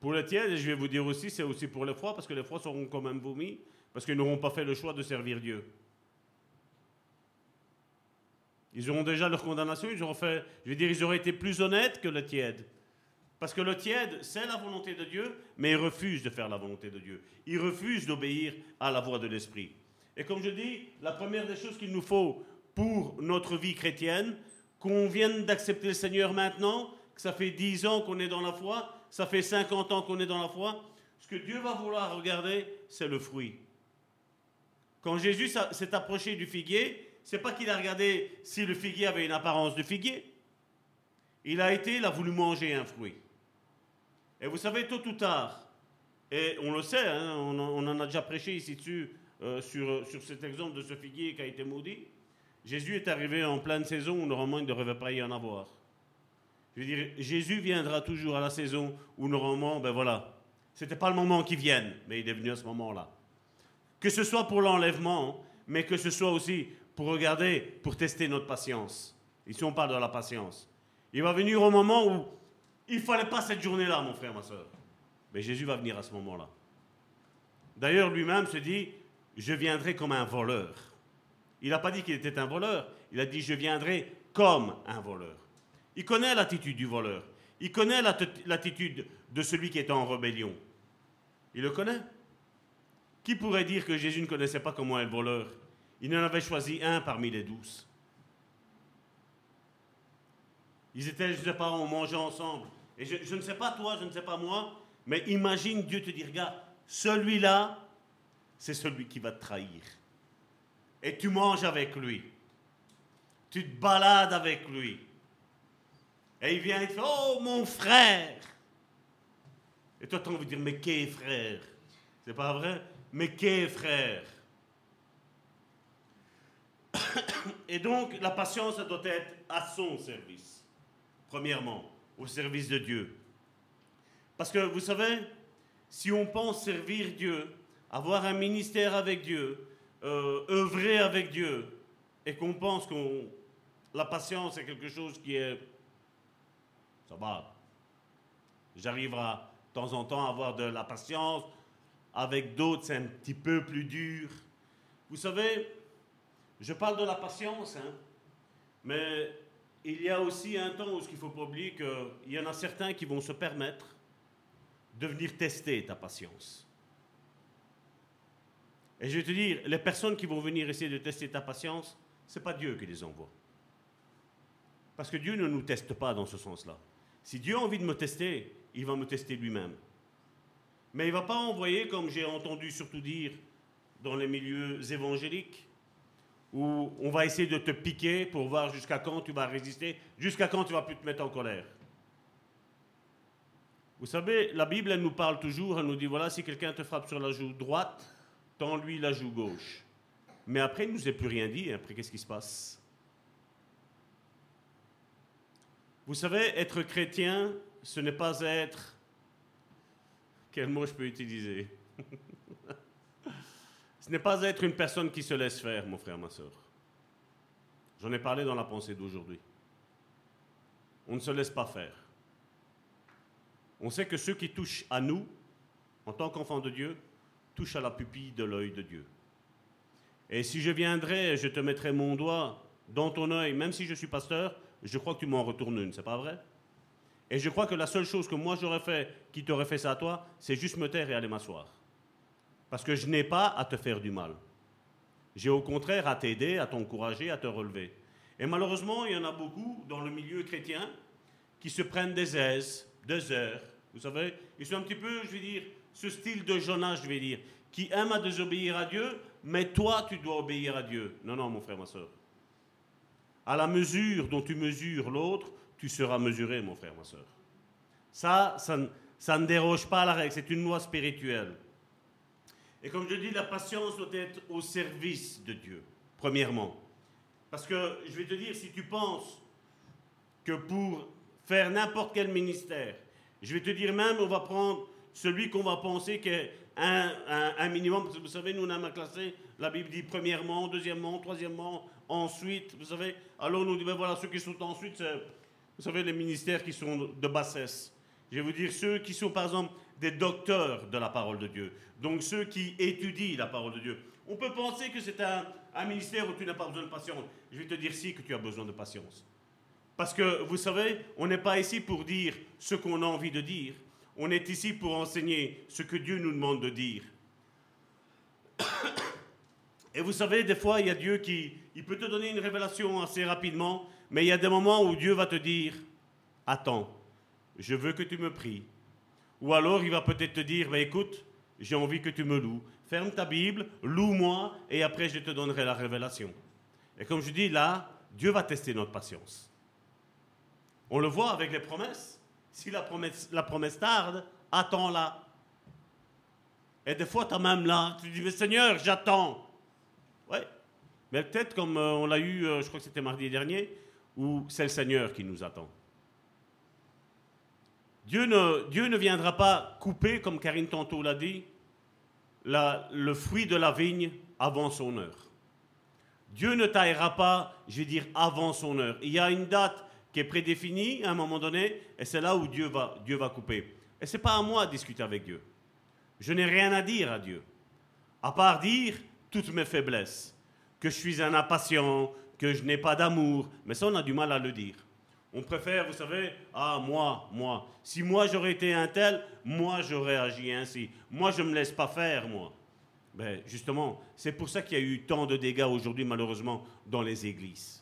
E: Pour les tièdes, et je vais vous dire aussi, c'est aussi pour les froids, parce que les froids seront quand même vomis, parce qu'ils n'auront pas fait le choix de servir Dieu. Ils auront déjà leur condamnation, ils auront fait, je ils auraient été plus honnêtes que le tiède. Parce que le tiède, c'est la volonté de Dieu, mais il refuse de faire la volonté de Dieu. Il refuse d'obéir à la voix de l'Esprit. Et comme je dis, la première des choses qu'il nous faut pour notre vie chrétienne, qu'on vienne d'accepter le Seigneur maintenant, que ça fait 10 ans qu'on est dans la foi, ça fait 50 ans qu'on est dans la foi, ce que Dieu va vouloir regarder, c'est le fruit. Quand Jésus s'est approché du figuier, c'est pas qu'il a regardé si le figuier avait une apparence de figuier. Il a été, il a voulu manger un fruit. Et vous savez, tôt ou tard, et on le sait, hein, on, on en a déjà prêché ici dessus, euh, sur, sur cet exemple de ce figuier qui a été maudit. Jésus est arrivé en pleine saison où normalement il ne devrait pas y en avoir. Je veux dire, Jésus viendra toujours à la saison où normalement, ben voilà, c'était pas le moment qu'il vienne, mais il est venu à ce moment-là. Que ce soit pour l'enlèvement, mais que ce soit aussi pour regarder, pour tester notre patience. Ici, on parle de la patience. Il va venir au moment où il fallait pas cette journée-là, mon frère, ma soeur. Mais Jésus va venir à ce moment-là. D'ailleurs, lui-même se dit, je viendrai comme un voleur. Il n'a pas dit qu'il était un voleur, il a dit, je viendrai comme un voleur. Il connaît l'attitude du voleur. Il connaît l'atti- l'attitude de celui qui est en rébellion. Il le connaît. Qui pourrait dire que Jésus ne connaissait pas comment est le voleur? Il en avait choisi un parmi les douze. Ils étaient, je ne sais pas, on mangeait ensemble. Et je, je ne sais pas toi, je ne sais pas moi, mais imagine Dieu te dire, regarde, celui-là, c'est celui qui va te trahir. Et tu manges avec lui. Tu te balades avec lui. Et il vient et fait, oh mon frère. Et toi, tu as envie de dire, mais qu'est frère? C'est pas vrai? Mais qu'est frère? Et donc, la patience, doit être à son service. Premièrement, au service de Dieu. Parce que vous savez, si on pense servir Dieu, avoir un ministère avec Dieu, euh, œuvrer avec Dieu, et qu'on pense que la patience est quelque chose qui est... Ça va. J'arrive à, de temps en temps à avoir de la patience. Avec d'autres, c'est un petit peu plus dur. Vous savez, je parle de la patience, hein, mais il y a aussi un temps où il ne faut pas oublier qu'il y en a certains qui vont se permettre de venir tester ta patience. Et je vais te dire, les personnes qui vont venir essayer de tester ta patience, ce n'est pas Dieu qui les envoie. Parce que Dieu ne nous teste pas dans ce sens-là. Si Dieu a envie de me tester, il va me tester lui-même. Mais il ne va pas envoyer, comme j'ai entendu surtout dire dans les milieux évangéliques, où on va essayer de te piquer pour voir jusqu'à quand tu vas résister, jusqu'à quand tu vas plus te mettre en colère. Vous savez, la Bible, elle nous parle toujours, elle nous dit, voilà, si quelqu'un te frappe sur la joue droite, tends-lui la joue gauche. Mais après, il ne nous a plus rien dit, après, qu'est-ce qui se passe? Vous savez, être chrétien, ce n'est pas être... Quel mot je peux utiliser? Ce n'est pas être une personne qui se laisse faire, mon frère, ma soeur. J'en ai parlé dans la pensée d'aujourd'hui. On ne se laisse pas faire. On sait que ceux qui touchent à nous, en tant qu'enfants de Dieu, touchent à la pupille de l'œil de Dieu. Et si je viendrais, je te mettrais mon doigt dans ton œil, même si je suis pasteur, je crois que tu m'en retournes une, c'est pas vrai? Et je crois que la seule chose que moi j'aurais fait, qui t'aurait fait ça à toi, c'est juste me taire et aller m'asseoir. Parce que je n'ai pas à te faire du mal. J'ai au contraire à t'aider, à t'encourager, à te relever. Et malheureusement, il y en a beaucoup dans le milieu chrétien qui se prennent des aises, des heures. Vous savez, ils sont un petit peu, je vais dire, ce style de Jonas, je vais dire, qui aime à désobéir à Dieu, mais toi, tu dois obéir à Dieu. Non, non, mon frère, ma soeur. À la mesure dont tu mesures l'autre, tu seras mesuré, mon frère, ma soeur. Ça, ça, ça ne déroge pas à la règle, c'est une loi spirituelle. Et comme je dis, la patience doit être au service de Dieu, premièrement. Parce que je vais te dire, si tu penses que pour faire n'importe quel ministère, je vais te dire même, on va prendre celui qu'on va penser qu'est un, un, minimum, parce que vous savez, nous on a classé, la Bible dit premièrement, deuxièmement, troisièmement, ensuite, vous savez, alors nous dit, ben voilà, ceux qui sont ensuite, c'est, vous savez, les ministères qui sont de bassesse. Je vais vous dire, ceux qui sont par exemple des docteurs de la parole de Dieu, donc ceux qui étudient la parole de Dieu. On peut penser que c'est un, ministère où tu n'as pas besoin de patience. Je vais te dire si que tu as besoin de patience. Parce que vous savez, on n'est pas ici pour dire ce qu'on a envie de dire. On est ici pour enseigner ce que Dieu nous demande de dire. Et vous savez, des fois, il y a Dieu qui il peut te donner une révélation assez rapidement, mais il y a des moments où Dieu va te dire, attends, je veux que tu me pries. Ou alors il va peut-être te dire, bah, écoute, j'ai envie que tu me loues. Ferme ta Bible, loue-moi, et après je te donnerai la révélation. Et comme je dis là, Dieu va tester notre patience. On le voit avec les promesses. Si la promesse, la promesse tarde, attends-la. Et des fois, tu as même là, tu dis, mais Seigneur, j'attends. Ouais. Mais peut-être comme euh, on l'a eu, euh, je crois que c'était mardi dernier, où c'est le Seigneur qui nous attend. Dieu ne, Dieu ne viendra pas couper, comme Karine tantôt l'a dit, le fruit de la vigne avant son heure. Dieu ne taillera pas, je vais dire, avant son heure. Il y a une date qui est prédéfinie à un moment donné, et c'est là où Dieu va, Dieu va couper. Et ce n'est pas à moi de discuter avec Dieu. Je n'ai rien à dire à Dieu, à part dire toutes mes faiblesses, que je suis un impatient, que je n'ai pas d'amour, mais ça on a du mal à le dire. On préfère, vous savez, ah moi, moi. Si moi j'aurais été un tel, moi j'aurais agi ainsi. Moi je ne me laisse pas faire, moi. Ben, justement, c'est pour ça qu'il y a eu tant de dégâts aujourd'hui, malheureusement, dans les églises.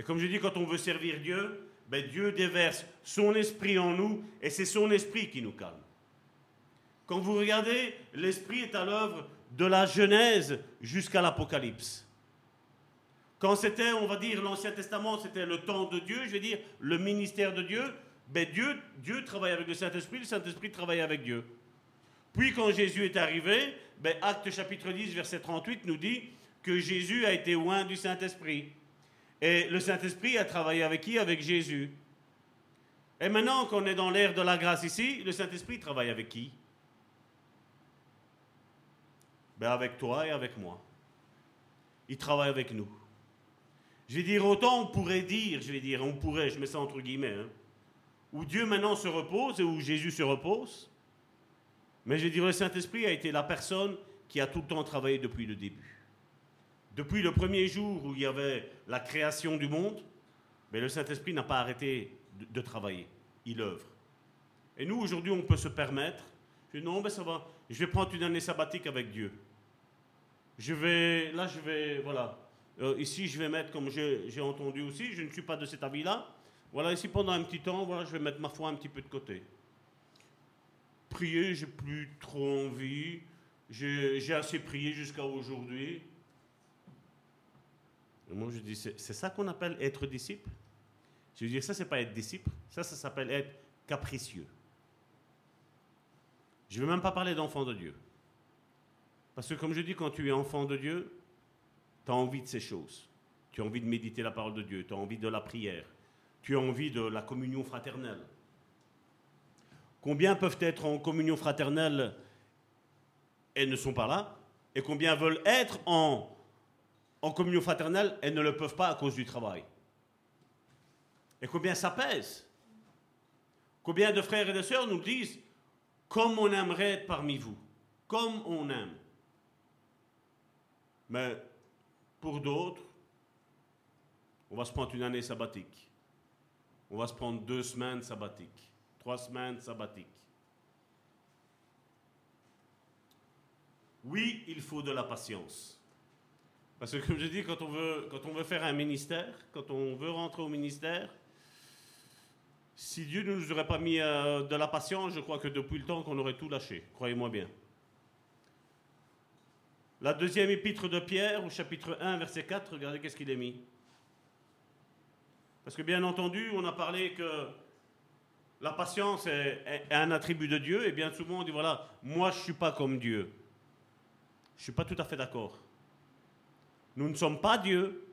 E: Et comme je dis, quand on veut servir Dieu, ben, Dieu déverse son esprit en nous et c'est son esprit qui nous calme. Quand vous regardez, l'esprit est à l'œuvre de la Genèse jusqu'à l'Apocalypse. Quand c'était, on va dire, l'Ancien Testament, c'était le temps de Dieu, je vais dire, le ministère de Dieu, ben Dieu, Dieu travaille avec le Saint-Esprit, le Saint-Esprit travaille avec Dieu. Puis quand Jésus est arrivé, ben Acte chapitre 10, verset 38 nous dit que Jésus a été loin du Saint-Esprit. Et le Saint-Esprit a travaillé avec qui? Avec Jésus. Et maintenant qu'on est dans l'ère de la grâce ici, le Saint-Esprit travaille avec qui? Ben Avec toi et avec moi. Il travaille avec nous. Je vais dire, autant on pourrait dire, je vais dire, on pourrait, je mets ça entre guillemets, hein, où Dieu maintenant se repose et où Jésus se repose. Mais je vais dire, le Saint-Esprit a été la personne qui a tout le temps travaillé depuis le début. Depuis le premier jour où il y avait la création du monde, mais le Saint-Esprit n'a pas arrêté de, travailler. Il œuvre. Et nous, aujourd'hui, on peut se permettre, je dis, non, mais ça va, je vais prendre une année sabbatique avec Dieu. Je vais, là, je vais, voilà, euh, ici, je vais mettre, comme j'ai entendu aussi, je ne suis pas de cet avis-là. Voilà, ici, pendant un petit temps, voilà, je vais mettre ma foi un petit peu de côté. Prier, j'ai plus trop envie. J'ai assez prié jusqu'à aujourd'hui. Moi, je dis, c'est ça qu'on appelle être disciple? Je veux dire, ça, c'est pas être disciple. Ça, ça s'appelle être capricieux. Je ne veux même pas parler d'enfant de Dieu. Parce que, comme je dis, quand tu es enfant de Dieu, tu as envie de ces choses. Tu as envie de méditer la parole de Dieu, tu as envie de la prière, tu as envie de la communion fraternelle. Combien peuvent être en communion fraternelle et ne sont pas là? Et combien veulent être en, en communion fraternelle et ne le peuvent pas à cause du travail Et combien ça pèse? Combien de frères et de sœurs nous disent comme on aimerait être parmi vous, comme on aime. Mais pour d'autres, on va se prendre une année sabbatique. On va se prendre deux semaines sabbatiques, trois semaines sabbatiques. Oui, il faut de la patience. Parce que comme je dis, quand on veut, faire un ministère, quand on veut rentrer au ministère, si Dieu ne nous aurait pas mis euh, de la patience, je crois que depuis le temps qu'on aurait tout lâché, croyez-moi bien. La deuxième épître de Pierre, au chapitre 1, verset 4, regardez qu'est-ce qu'il est mis. Parce que bien entendu, on a parlé que la patience est, un attribut de Dieu, et bien souvent on dit, voilà, moi je ne suis pas comme Dieu. Je ne suis pas tout à fait d'accord. Nous ne sommes pas Dieu,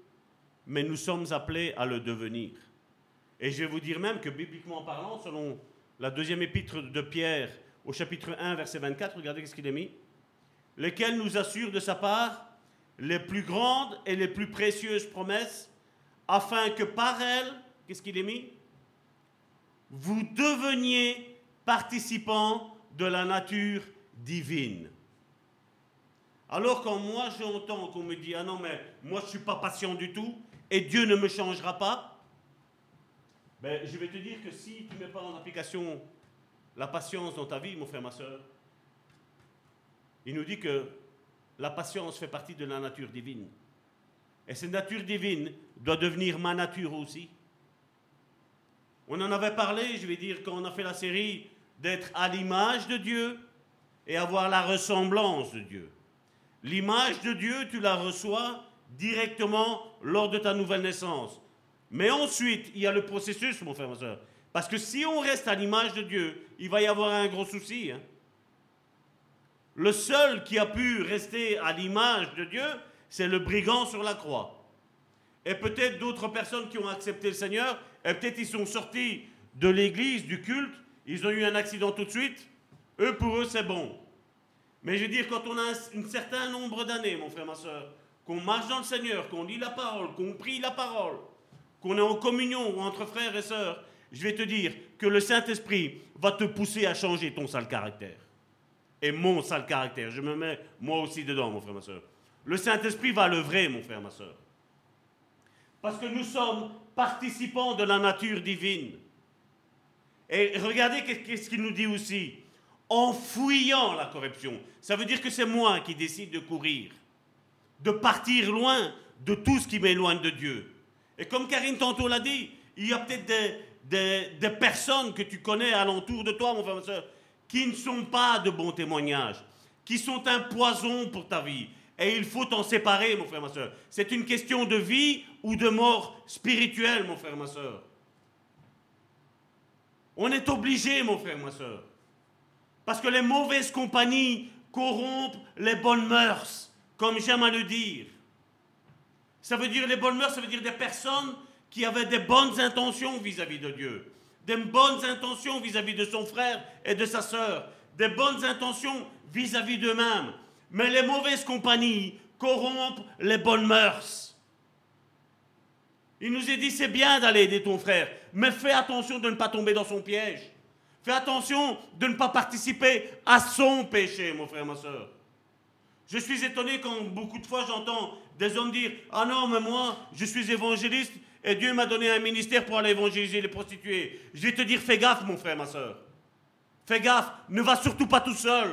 E: mais nous sommes appelés à le devenir. Et je vais vous dire même que bibliquement parlant, selon la deuxième épître de Pierre, au chapitre 1, verset 24, regardez ce qu'il est mis lequel nous assure de sa part les plus grandes et les plus précieuses promesses, afin que par elles, qu'est-ce qu'il est mis? Vous deveniez participants de la nature divine. Alors quand moi j'entends qu'on me dit ah non mais moi je suis pas patient du tout et Dieu ne me changera pas, ben, je vais te dire que si tu ne mets pas en application la patience dans ta vie, mon frère, ma soeur, il nous dit que la patience fait partie de la nature divine. Et cette nature divine doit devenir ma nature aussi. On en avait parlé, je vais dire, quand on a fait la série d'être à l'image de Dieu et avoir la ressemblance de Dieu. L'image de Dieu, tu la reçois directement lors de ta nouvelle naissance. Mais ensuite, il y a le processus, mon frère, ma soeur. Parce que si on reste à l'image de Dieu, il va y avoir un gros souci. Hein. Le seul qui a pu rester à l'image de Dieu, c'est le brigand sur la croix. Et peut-être d'autres personnes qui ont accepté le Seigneur, et peut-être ils sont sortis de l'église, du culte, ils ont eu un accident tout de suite. Eux, pour eux, c'est bon. Mais je veux dire, quand on a un, certain nombre d'années, mon frère, ma soeur, qu'on marche dans le Seigneur, qu'on lit la parole, qu'on prie la parole, qu'on est en communion entre frères et sœurs, je vais te dire que le Saint-Esprit va te pousser à changer ton sale caractère et mon sale caractère. Je me mets moi aussi dedans, mon frère, ma soeur. Le Saint-Esprit va l'œuvrer, mon frère, ma soeur. Parce que nous sommes participants de la nature divine. Et regardez qu'est-ce qu'il nous dit aussi. En fuyant la corruption. Ça veut dire que c'est moi qui décide de courir, de partir loin de tout ce qui m'éloigne de Dieu. Et comme Karine tantôt l'a dit, il y a peut-être des, des, personnes que tu connais alentour de toi, mon frère, ma soeur, qui ne sont pas de bons témoignages, qui sont un poison pour ta vie. Et il faut t'en séparer, mon frère, ma soeur. C'est une question de vie ou de mort spirituelle, mon frère, ma soeur. On est obligé, mon frère, ma soeur. Parce que les mauvaises compagnies corrompent les bonnes mœurs, comme j'aime à le dire. Ça veut dire les bonnes mœurs, ça veut dire des personnes qui avaient des bonnes intentions vis-à-vis de Dieu, des bonnes intentions vis-à-vis de son frère et de sa sœur, des bonnes intentions vis-à-vis d'eux-mêmes. Mais les mauvaises compagnies corrompent les bonnes mœurs. Il nous est dit, c'est bien d'aller aider ton frère, mais fais attention de ne pas tomber dans son piège. Fais attention de ne pas participer à son péché, mon frère, ma soeur. Je suis étonné quand beaucoup de fois j'entends des hommes dire Ah non, mais moi, je suis évangéliste et Dieu m'a donné un ministère pour aller évangéliser les prostituées. Je vais te dire Fais gaffe, mon frère, ma soeur. Fais gaffe, ne va surtout pas tout seul.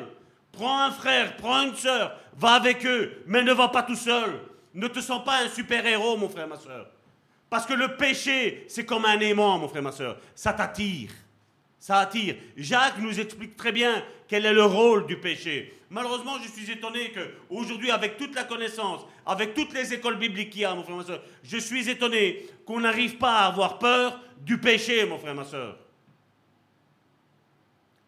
E: Prends un frère, prends une soeur, va avec eux, mais ne va pas tout seul. Ne te sens pas un super-héros, mon frère, ma soeur. Parce que le péché, c'est comme un aimant, mon frère, ma soeur. Ça t'attire. Ça attire. Jacques nous explique très bien quel est le rôle du péché. Malheureusement, je suis étonné qu'aujourd'hui, avec toute la connaissance, avec toutes les écoles bibliques qu'il y a, mon frère, ma soeur, je suis étonné qu'on n'arrive pas à avoir peur du péché, mon frère, ma soeur.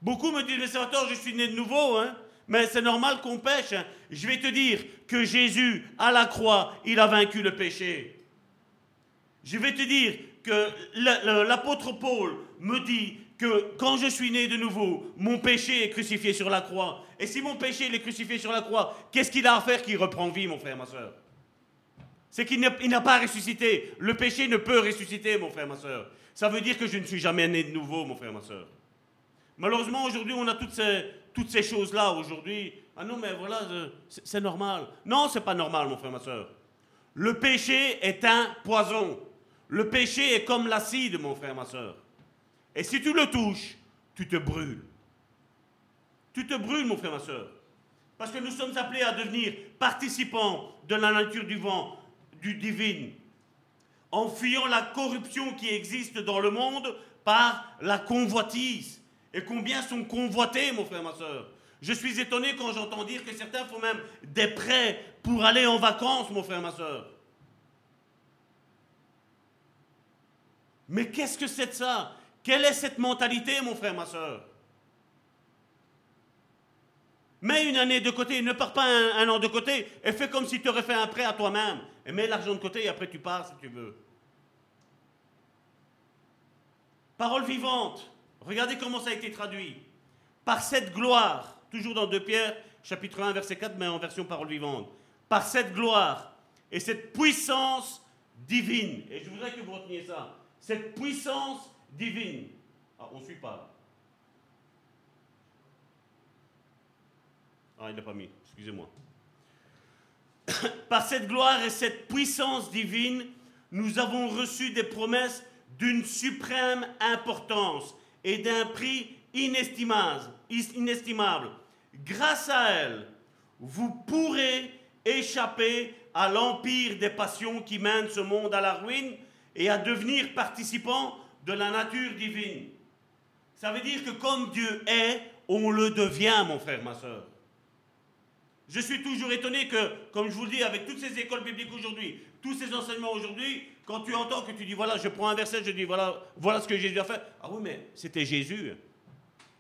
E: Beaucoup me disent, mais je suis né de nouveau, hein, mais c'est normal qu'on pêche. Hein. Je vais te dire que Jésus, à la croix, il a vaincu le péché. Je vais te dire que l'apôtre Paul me dit que quand je suis né de nouveau, mon péché est crucifié sur la croix. Et si mon péché est crucifié sur la croix, qu'est-ce qu'il a à faire qu'il reprend vie, mon frère, ma soeur? C'est qu'il n'a pas ressuscité. Le péché ne peut ressusciter, mon frère, ma soeur. Ça veut dire que je ne suis jamais né de nouveau, mon frère, ma soeur. Malheureusement, aujourd'hui, on a toutes ces, choses-là. Aujourd'hui, ah non, mais voilà, c'est normal. Non, c'est pas normal, mon frère, ma soeur. Le péché est un poison. Le péché est comme l'acide, mon frère, ma soeur. Et si tu le touches, tu te brûles. Tu te brûles, mon frère, ma soeur. Parce que nous sommes appelés à devenir participants de la nature du vent, du divine, en fuyant la corruption qui existe dans le monde par la convoitise. Et combien sont convoités, mon frère, ma soeur? Je suis étonné quand j'entends dire que certains font même des prêts pour aller en vacances, mon frère, ma soeur. Mais qu'est-ce que c'est de ça? Quelle est cette mentalité, mon frère, ma soeur? Mets une année de côté, ne pars pas un, an de côté et fais comme si tu aurais fait un prêt à toi-même. Et mets l'argent de côté et après tu pars si tu veux. Parole vivante. Regardez comment ça a été traduit. Par cette gloire, toujours dans 2 Pierre, chapitre 1, verset 4, mais en version parole vivante. Par cette gloire et cette puissance divine. Et je voudrais que vous reteniez ça cette puissance divine. Ah, on ne suit pas. Ah, il n'a pas mis, excusez-moi. Par cette gloire et cette puissance divine, nous avons reçu des promesses d'une suprême importance et d'un prix inestimable. Grâce à elle, vous pourrez échapper à l'empire des passions qui mènent ce monde à la ruine et à devenir participant de la nature divine. Ça veut dire que comme Dieu est, on le devient, mon frère, ma soeur. Je suis toujours étonné que, comme je vous le dis, avec toutes ces écoles bibliques aujourd'hui, tous ces enseignements aujourd'hui, quand tu entends que tu dis, voilà, je prends un verset, je dis, voilà, voilà ce que Jésus a fait. Ah oui, mais c'était Jésus.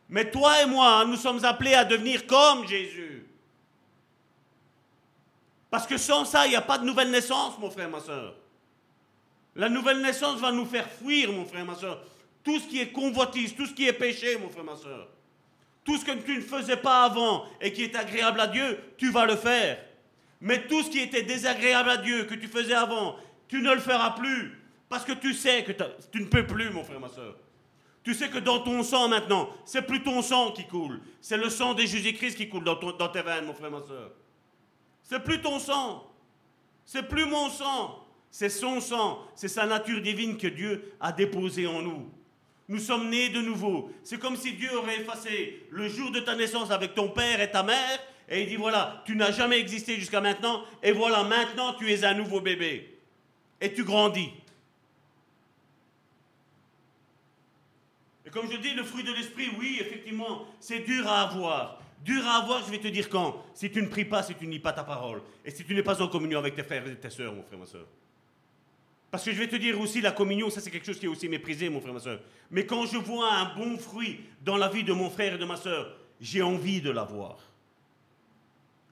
E: Mais toi et moi, nous sommes appelés à devenir comme Jésus. Parce que sans ça, il n'y a pas de nouvelle naissance, mon frère, ma soeur. La nouvelle naissance va nous faire fuir, mon frère, ma soeur. Tout ce qui est convoitise, tout ce qui est péché, mon frère, ma soeur. Tout ce que tu ne faisais pas avant et qui est agréable à Dieu, tu vas le faire. Mais tout ce qui était désagréable à Dieu, que tu faisais avant, tu ne le feras plus. Parce que tu sais que tu ne peux plus, mon frère, ma soeur. Tu sais que dans ton sang maintenant, c'est plus ton sang qui coule. C'est le sang de Jésus-Christ qui coule dans, dans tes veines, mon frère, ma soeur. C'est plus ton sang. C'est plus mon sang. C'est son sang, c'est sa nature divine que Dieu a déposée en nous. Nous sommes nés de nouveau. C'est comme si Dieu aurait effacé le jour de ta naissance avec ton père et ta mère, et il dit voilà, tu n'as jamais existé jusqu'à maintenant, et voilà, maintenant tu es un nouveau bébé. Et tu grandis. Et comme je dis, le fruit de l'esprit, oui, effectivement, c'est dur à avoir. Dur à avoir, je vais te dire quand. Si tu ne pries pas, si tu ne lis pas ta parole, et si tu n'es pas en communion avec tes frères et tes sœurs, mon frère, ma soeur. Parce que je vais te dire aussi, la communion, ça c'est quelque chose qui est aussi méprisé, mon frère, ma soeur. Mais quand je vois un bon fruit dans la vie de mon frère et de ma soeur, j'ai envie de l'avoir.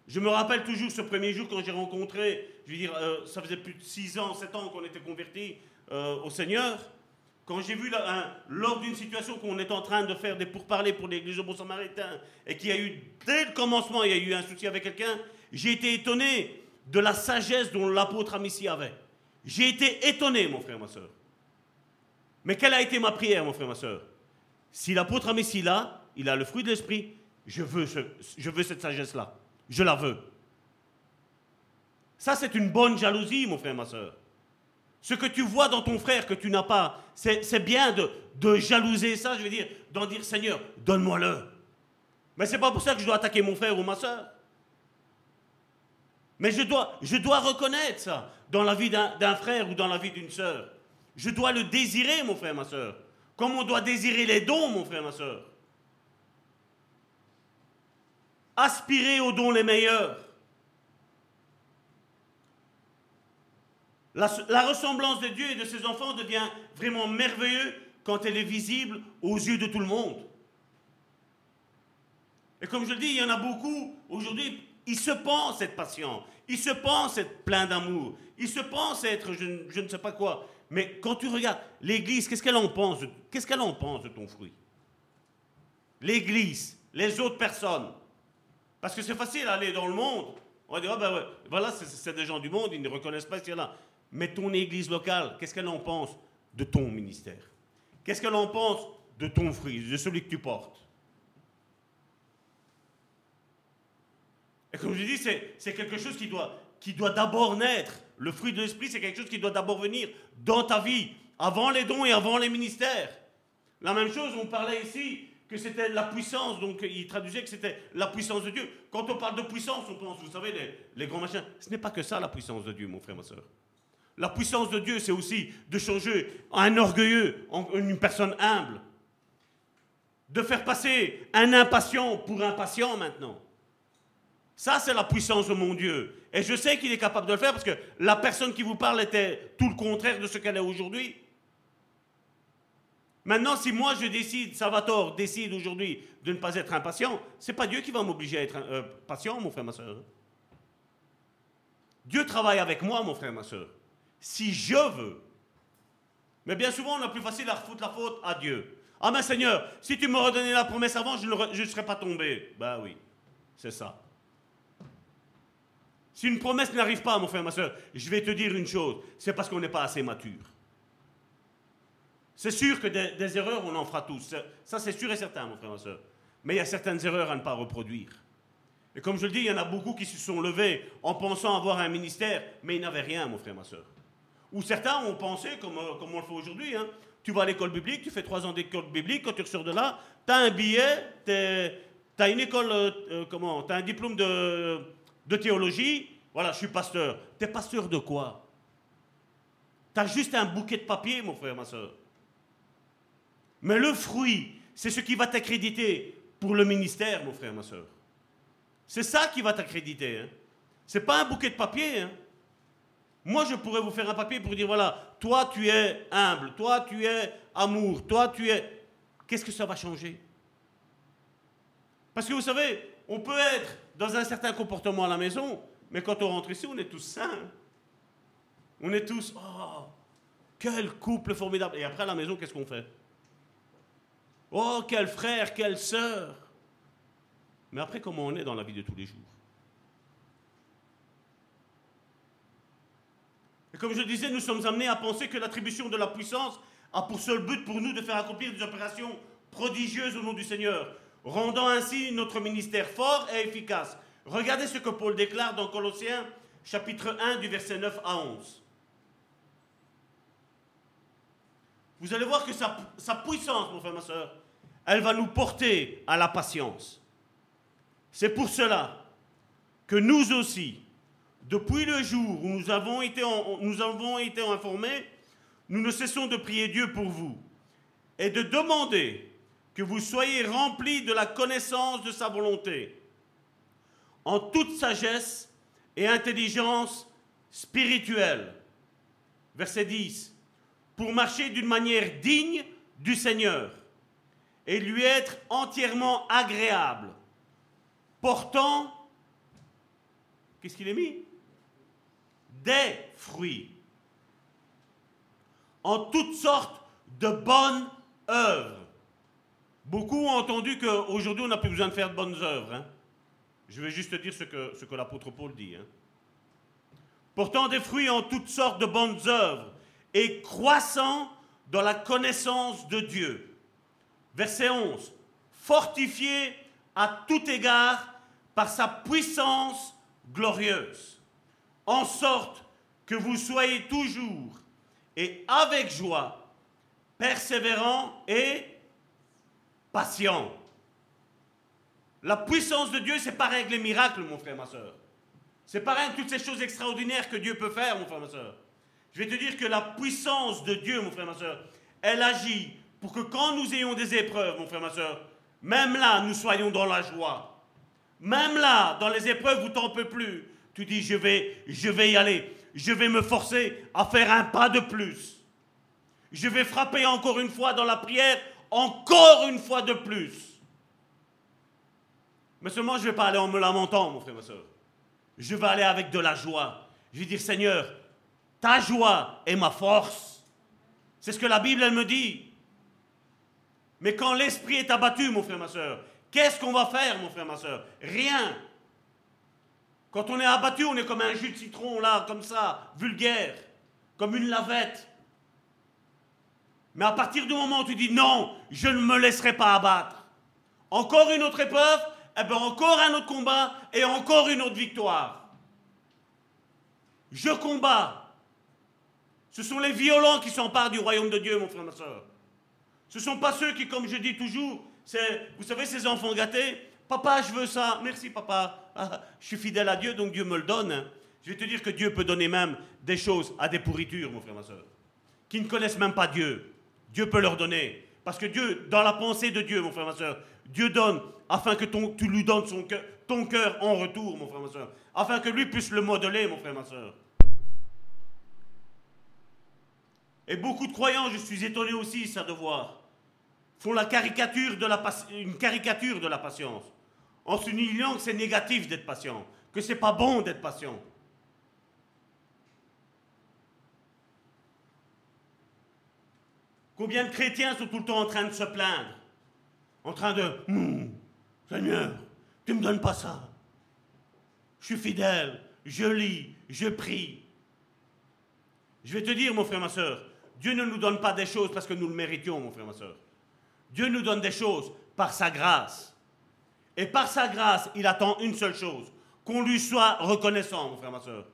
E: Je me rappelle toujours ce premier jour quand j'ai rencontré, je veux dire, euh, ça faisait plus de 6 ans, 7 ans qu'on était convertis euh, au Seigneur. Quand j'ai vu, lors d'une situation qu'on est en train de faire des pourparlers pour l'église au Bon Samaritain, et qu'il y a eu, dès le commencement, il y a eu un souci avec quelqu'un, j'ai été étonné de la sagesse dont l'apôtre Amici avait. J'ai été étonné, mon frère, ma soeur. Mais quelle a été ma prière, mon frère, ma soeur? Si l'apôtre Amici là, il a le fruit de l'esprit, je veux, je veux cette sagesse-là. Je la veux. Ça, c'est une bonne jalousie, mon frère, ma soeur. Ce que tu vois dans ton frère que tu n'as pas, c'est bien de, jalouser ça, je veux dire, d'en dire Seigneur, donne-moi-le. Mais c'est pas pour ça que je dois attaquer mon frère ou ma soeur. Mais je dois, reconnaître ça dans la vie d'un frère ou dans la vie d'une soeur. Je dois le désirer, mon frère, ma soeur. Comme on doit désirer les dons, mon frère, ma soeur. Aspirer aux dons les meilleurs. La, ressemblance de Dieu et de ses enfants devient vraiment merveilleuse quand elle est visible aux yeux de tout le monde. Et comme je le dis, il y en a beaucoup aujourd'hui, ils se pensent être patients, ils se pensent être pleins d'amour, ils se pensent être je, ne sais pas quoi. Mais quand tu regardes l'Église, qu'est-ce qu'elle en pense Qu'est-ce qu'elle en pense de ton fruit? L'Église, les autres personnes. Parce que c'est facile d'aller dans le monde. On va dire, ah ben voilà, c'est des gens du monde, ils ne reconnaissent pas ce qu'il y a là. Mais ton église locale, qu'est-ce qu'elle en pense de ton ministère? Qu'est-ce qu'elle en pense de ton fruit, de celui que tu portes? Et comme je dis, c'est quelque chose qui doit, qui doit d'abord naître. Le fruit de l'esprit, c'est quelque chose qui doit d'abord venir dans ta vie, avant les dons et avant les ministères. La même chose, on parlait ici que c'était la puissance, donc il traduisait que c'était la puissance de Dieu. Quand on parle de puissance, on pense, vous savez, les, les grands machins. Ce n'est pas que ça la puissance de Dieu, mon frère, ma soeur. La puissance de Dieu, c'est aussi de changer un orgueilleux en une personne humble. De faire passer un impatient pour un patient maintenant. Ça, c'est la puissance de mon Dieu. Et je sais qu'il est capable de le faire parce que la personne qui vous parle était tout le contraire de ce qu'elle est aujourd'hui. Maintenant, si moi je décide, Salvatore décide aujourd'hui de ne pas être impatient, c'est pas Dieu qui va m'obliger à être euh, patient, mon frère, ma soeur. Dieu travaille avec moi, mon frère, ma soeur si je veux. Mais bien souvent, on a plus facile à foutre la faute à Dieu. Ah mais Seigneur, si tu me redonnais la promesse avant, je ne serais pas tombé. Ben oui, c'est ça. Si une promesse n'arrive pas, mon frère, ma soeur, je vais te dire une chose, c'est parce qu'on n'est pas assez mature. C'est sûr que des, erreurs, on en fera tous. Ça, c'est sûr et certain, mon frère, ma soeur. Mais il y a certaines erreurs à ne pas reproduire. Et comme je le dis, il y en a beaucoup qui se sont levés en pensant avoir un ministère, mais ils n'avaient rien, mon frère, ma soeur. Ou certains ont pensé, comme, euh, comme on le fait aujourd'hui, hein, tu vas à l'école biblique, tu fais trois ans d'école biblique, quand tu ressors de là, tu as un billet, tu as une école, euh, euh, comment, tu as un diplôme de, de théologie, voilà, je suis pasteur. Tu es pasteur de quoi? Tu as juste un bouquet de papier, mon frère, ma soeur. Mais le fruit, c'est ce qui va t'accréditer pour le ministère, mon frère, ma soeur. C'est ça qui va t'accréditer. Hein. C'est pas un bouquet de papier. Hein. Moi, je pourrais vous faire un papier pour dire, voilà, toi, tu es humble, toi, tu es amour, toi, tu es... Qu'est-ce que ça va changer? Parce que vous savez, on peut être dans un certain comportement à la maison, mais quand on rentre ici, on est tous sains. On est tous, oh, quel couple formidable. Et après, à la maison, qu'est-ce qu'on fait? Oh, quel frère, quelle sœur. Mais après, comment on est dans la vie de tous les jours? Et comme je disais, nous sommes amenés à penser que l'attribution de la puissance a pour seul but pour nous de faire accomplir des opérations prodigieuses au nom du Seigneur, rendant ainsi notre ministère fort et efficace. Regardez ce que Paul déclare dans Colossiens chapitre 1 du verset 9 à 11. Vous allez voir que sa, sa puissance, mon frère, ma soeur, elle va nous porter à la patience. C'est pour cela que nous aussi, depuis le jour où nous avons été informés, nous ne cessons de prier Dieu pour vous et de demander que vous soyez remplis de la connaissance de sa volonté, en toute sagesse et intelligence spirituelle. Verset 10. Pour marcher d'une manière digne du Seigneur et lui être entièrement agréable, portant Qu'est-ce qu'il est mis? Des fruits. En toutes sortes de bonnes œuvres. Beaucoup ont entendu qu'aujourd'hui, on n'a plus besoin de faire de bonnes œuvres. Hein. Je vais juste dire ce que, l'apôtre Paul dit. Hein. Portant des fruits en toutes sortes de bonnes œuvres et croissant dans la connaissance de Dieu. Verset 11. Fortifié à tout égard par sa puissance glorieuse, en sorte que vous soyez toujours et avec joie, persévérant et patient. La puissance de Dieu, c'est pareil avec les miracles, mon frère, ma soeur. C'est pareil avec toutes ces choses extraordinaires que Dieu peut faire, mon frère, ma soeur. Je vais te dire que la puissance de Dieu, mon frère, ma soeur, elle agit pour que quand nous ayons des épreuves, mon frère, ma soeur, même là, nous soyons dans la joie. Même là, dans les épreuves où tu n'en peux plus, tu dis, je vais, je vais y aller. Je vais me forcer à faire un pas de plus. Je vais frapper encore une fois dans la prière, encore une fois de plus. Mais seulement, je ne vais pas aller en me lamentant, mon frère, ma soeur. Je vais aller avec de la joie. Je vais dire, Seigneur, ta joie est ma force. C'est ce que la Bible, elle me dit. Mais quand l'esprit est abattu, mon frère, ma soeur, qu'est-ce qu'on va faire, mon frère, ma soeur? Rien. Quand on est abattu, on est comme un jus de citron, là, comme ça, vulgaire, comme une lavette. Mais à partir du moment où tu dis non, je ne me laisserai pas abattre, encore une autre épreuve, et eh bien encore un autre combat et encore une autre victoire. Je combats. Ce sont les violents qui s'emparent du royaume de Dieu, mon frère, ma soeur. Ce ne sont pas ceux qui, comme je dis toujours, vous savez, ces enfants gâtés, papa, je veux ça, merci papa, ah, je suis fidèle à Dieu, donc Dieu me le donne. Je vais te dire que Dieu peut donner même des choses à des pourritures, mon frère, ma soeur, qui ne connaissent même pas Dieu. Dieu peut leur donner. Parce que Dieu, dans la pensée de Dieu, mon frère, ma soeur, Dieu donne afin que ton, tu lui donnes son ton cœur en retour, mon frère, ma soeur. Afin que lui puisse le modeler, mon frère, ma soeur. Et beaucoup de croyants, je suis étonné aussi, ça de voir, font la caricature de la, une caricature de la patience, en se que c'est négatif d'être patient, que c'est pas bon d'être patient. Combien de chrétiens sont tout le temps en train de se plaindre? En train de hum, Seigneur, tu ne me donnes pas ça. Je suis fidèle, je lis, je prie. Je vais te dire, mon frère, ma soeur, Dieu ne nous donne pas des choses parce que nous le méritions, mon frère, ma soeur. Dieu nous donne des choses par sa grâce. Et par sa grâce, il attend une seule chose, qu'on lui soit reconnaissant, mon frère, ma soeur.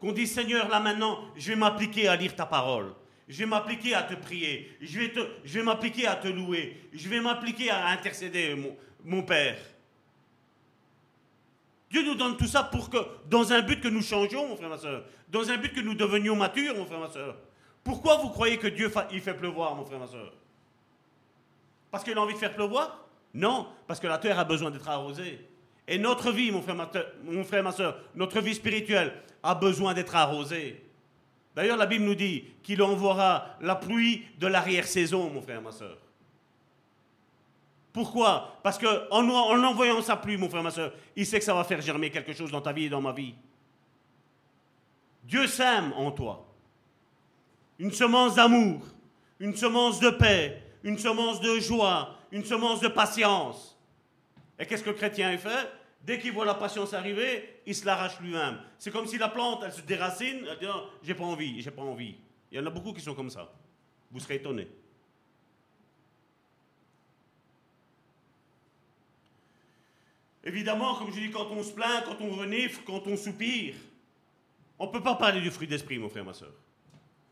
E: Qu'on dise, Seigneur, là maintenant, je vais m'appliquer à lire ta parole. Je vais m'appliquer à te prier. Je vais, m'appliquer à te louer. Je vais m'appliquer à intercéder, mon, mon Père. Dieu nous donne tout ça pour que, dans un but que nous changions, mon frère, ma soeur, dans un but que nous devenions matures, mon frère, ma soeur. Pourquoi vous croyez que Dieu il fait pleuvoir, mon frère, ma soeur? Parce qu'il a envie de faire pleuvoir? Non, parce que la terre a besoin d'être arrosée. Et notre vie, mon frère, ma, mon frère, ma soeur, notre vie spirituelle a besoin d'être arrosée. D'ailleurs, la Bible nous dit qu'il envoiera la pluie de l'arrière-saison, mon frère, ma soeur. Pourquoi? Parce qu'en en envoyant sa pluie, mon frère, ma soeur, il sait que ça va faire germer quelque chose dans ta vie et dans ma vie. Dieu sème en toi une semence d'amour, une semence de paix, une semence de joie, une semence de patience. Et qu'est-ce que le chrétien fait? Dès qu'il voit la patience arriver, il se l'arrache lui-même. C'est comme si la plante, elle se déracine, elle dit oh, J'ai pas envie, j'ai pas envie. Il y en a beaucoup qui sont comme ça. Vous serez étonnés. Évidemment, comme je dis, quand on se plaint, quand on renifle, quand on soupire, on ne peut pas parler du fruit d'esprit, mon frère, ma soeur.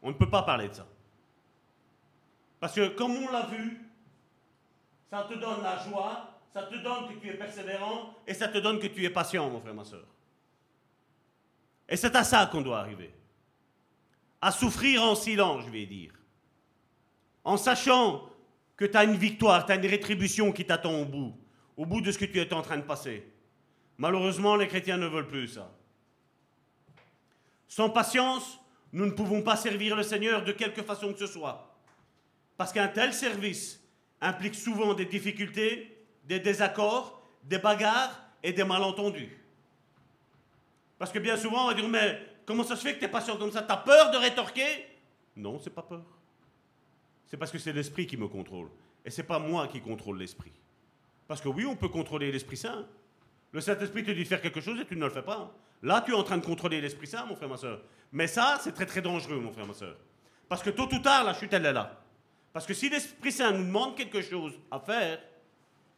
E: On ne peut pas parler de ça. Parce que comme on l'a vu, ça te donne la joie, ça te donne que tu es persévérant et ça te donne que tu es patient, mon frère, ma soeur. Et c'est à ça qu'on doit arriver. À souffrir en silence, je vais dire. En sachant que tu as une victoire, tu as une rétribution qui t'attend au bout au bout de ce que tu es en train de passer. Malheureusement, les chrétiens ne veulent plus ça. Sans patience, nous ne pouvons pas servir le Seigneur de quelque façon que ce soit. Parce qu'un tel service implique souvent des difficultés, des désaccords, des bagarres et des malentendus. Parce que bien souvent, on va dire, mais comment ça se fait que tu es patient comme ça? Tu as peur de rétorquer? Non, c'est pas peur. C'est parce que c'est l'esprit qui me contrôle. Et c'est pas moi qui contrôle l'esprit. Parce que oui, on peut contrôler l'Esprit Saint. Le Saint-Esprit te dit de faire quelque chose et tu ne le fais pas. Là, tu es en train de contrôler l'Esprit Saint, mon frère, ma soeur. Mais ça, c'est très très dangereux, mon frère, ma soeur. Parce que tôt ou tard, la chute, elle est là. Parce que si l'Esprit Saint nous demande quelque chose à faire,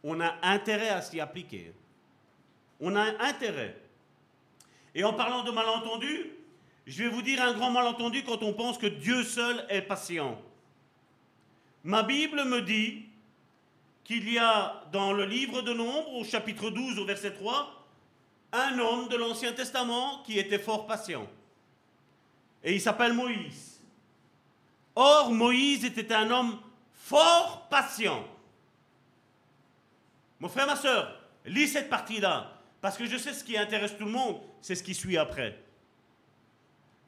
E: on a intérêt à s'y appliquer. On a intérêt. Et en parlant de malentendu, je vais vous dire un grand malentendu quand on pense que Dieu seul est patient. Ma Bible me dit qu'il y a dans le livre de Nombre, au chapitre 12, au verset 3, un homme de l'Ancien Testament qui était fort patient. Et il s'appelle Moïse. Or, Moïse était un homme fort patient. Mon frère, ma soeur, lis cette partie-là, parce que je sais ce qui intéresse tout le monde, c'est ce qui suit après.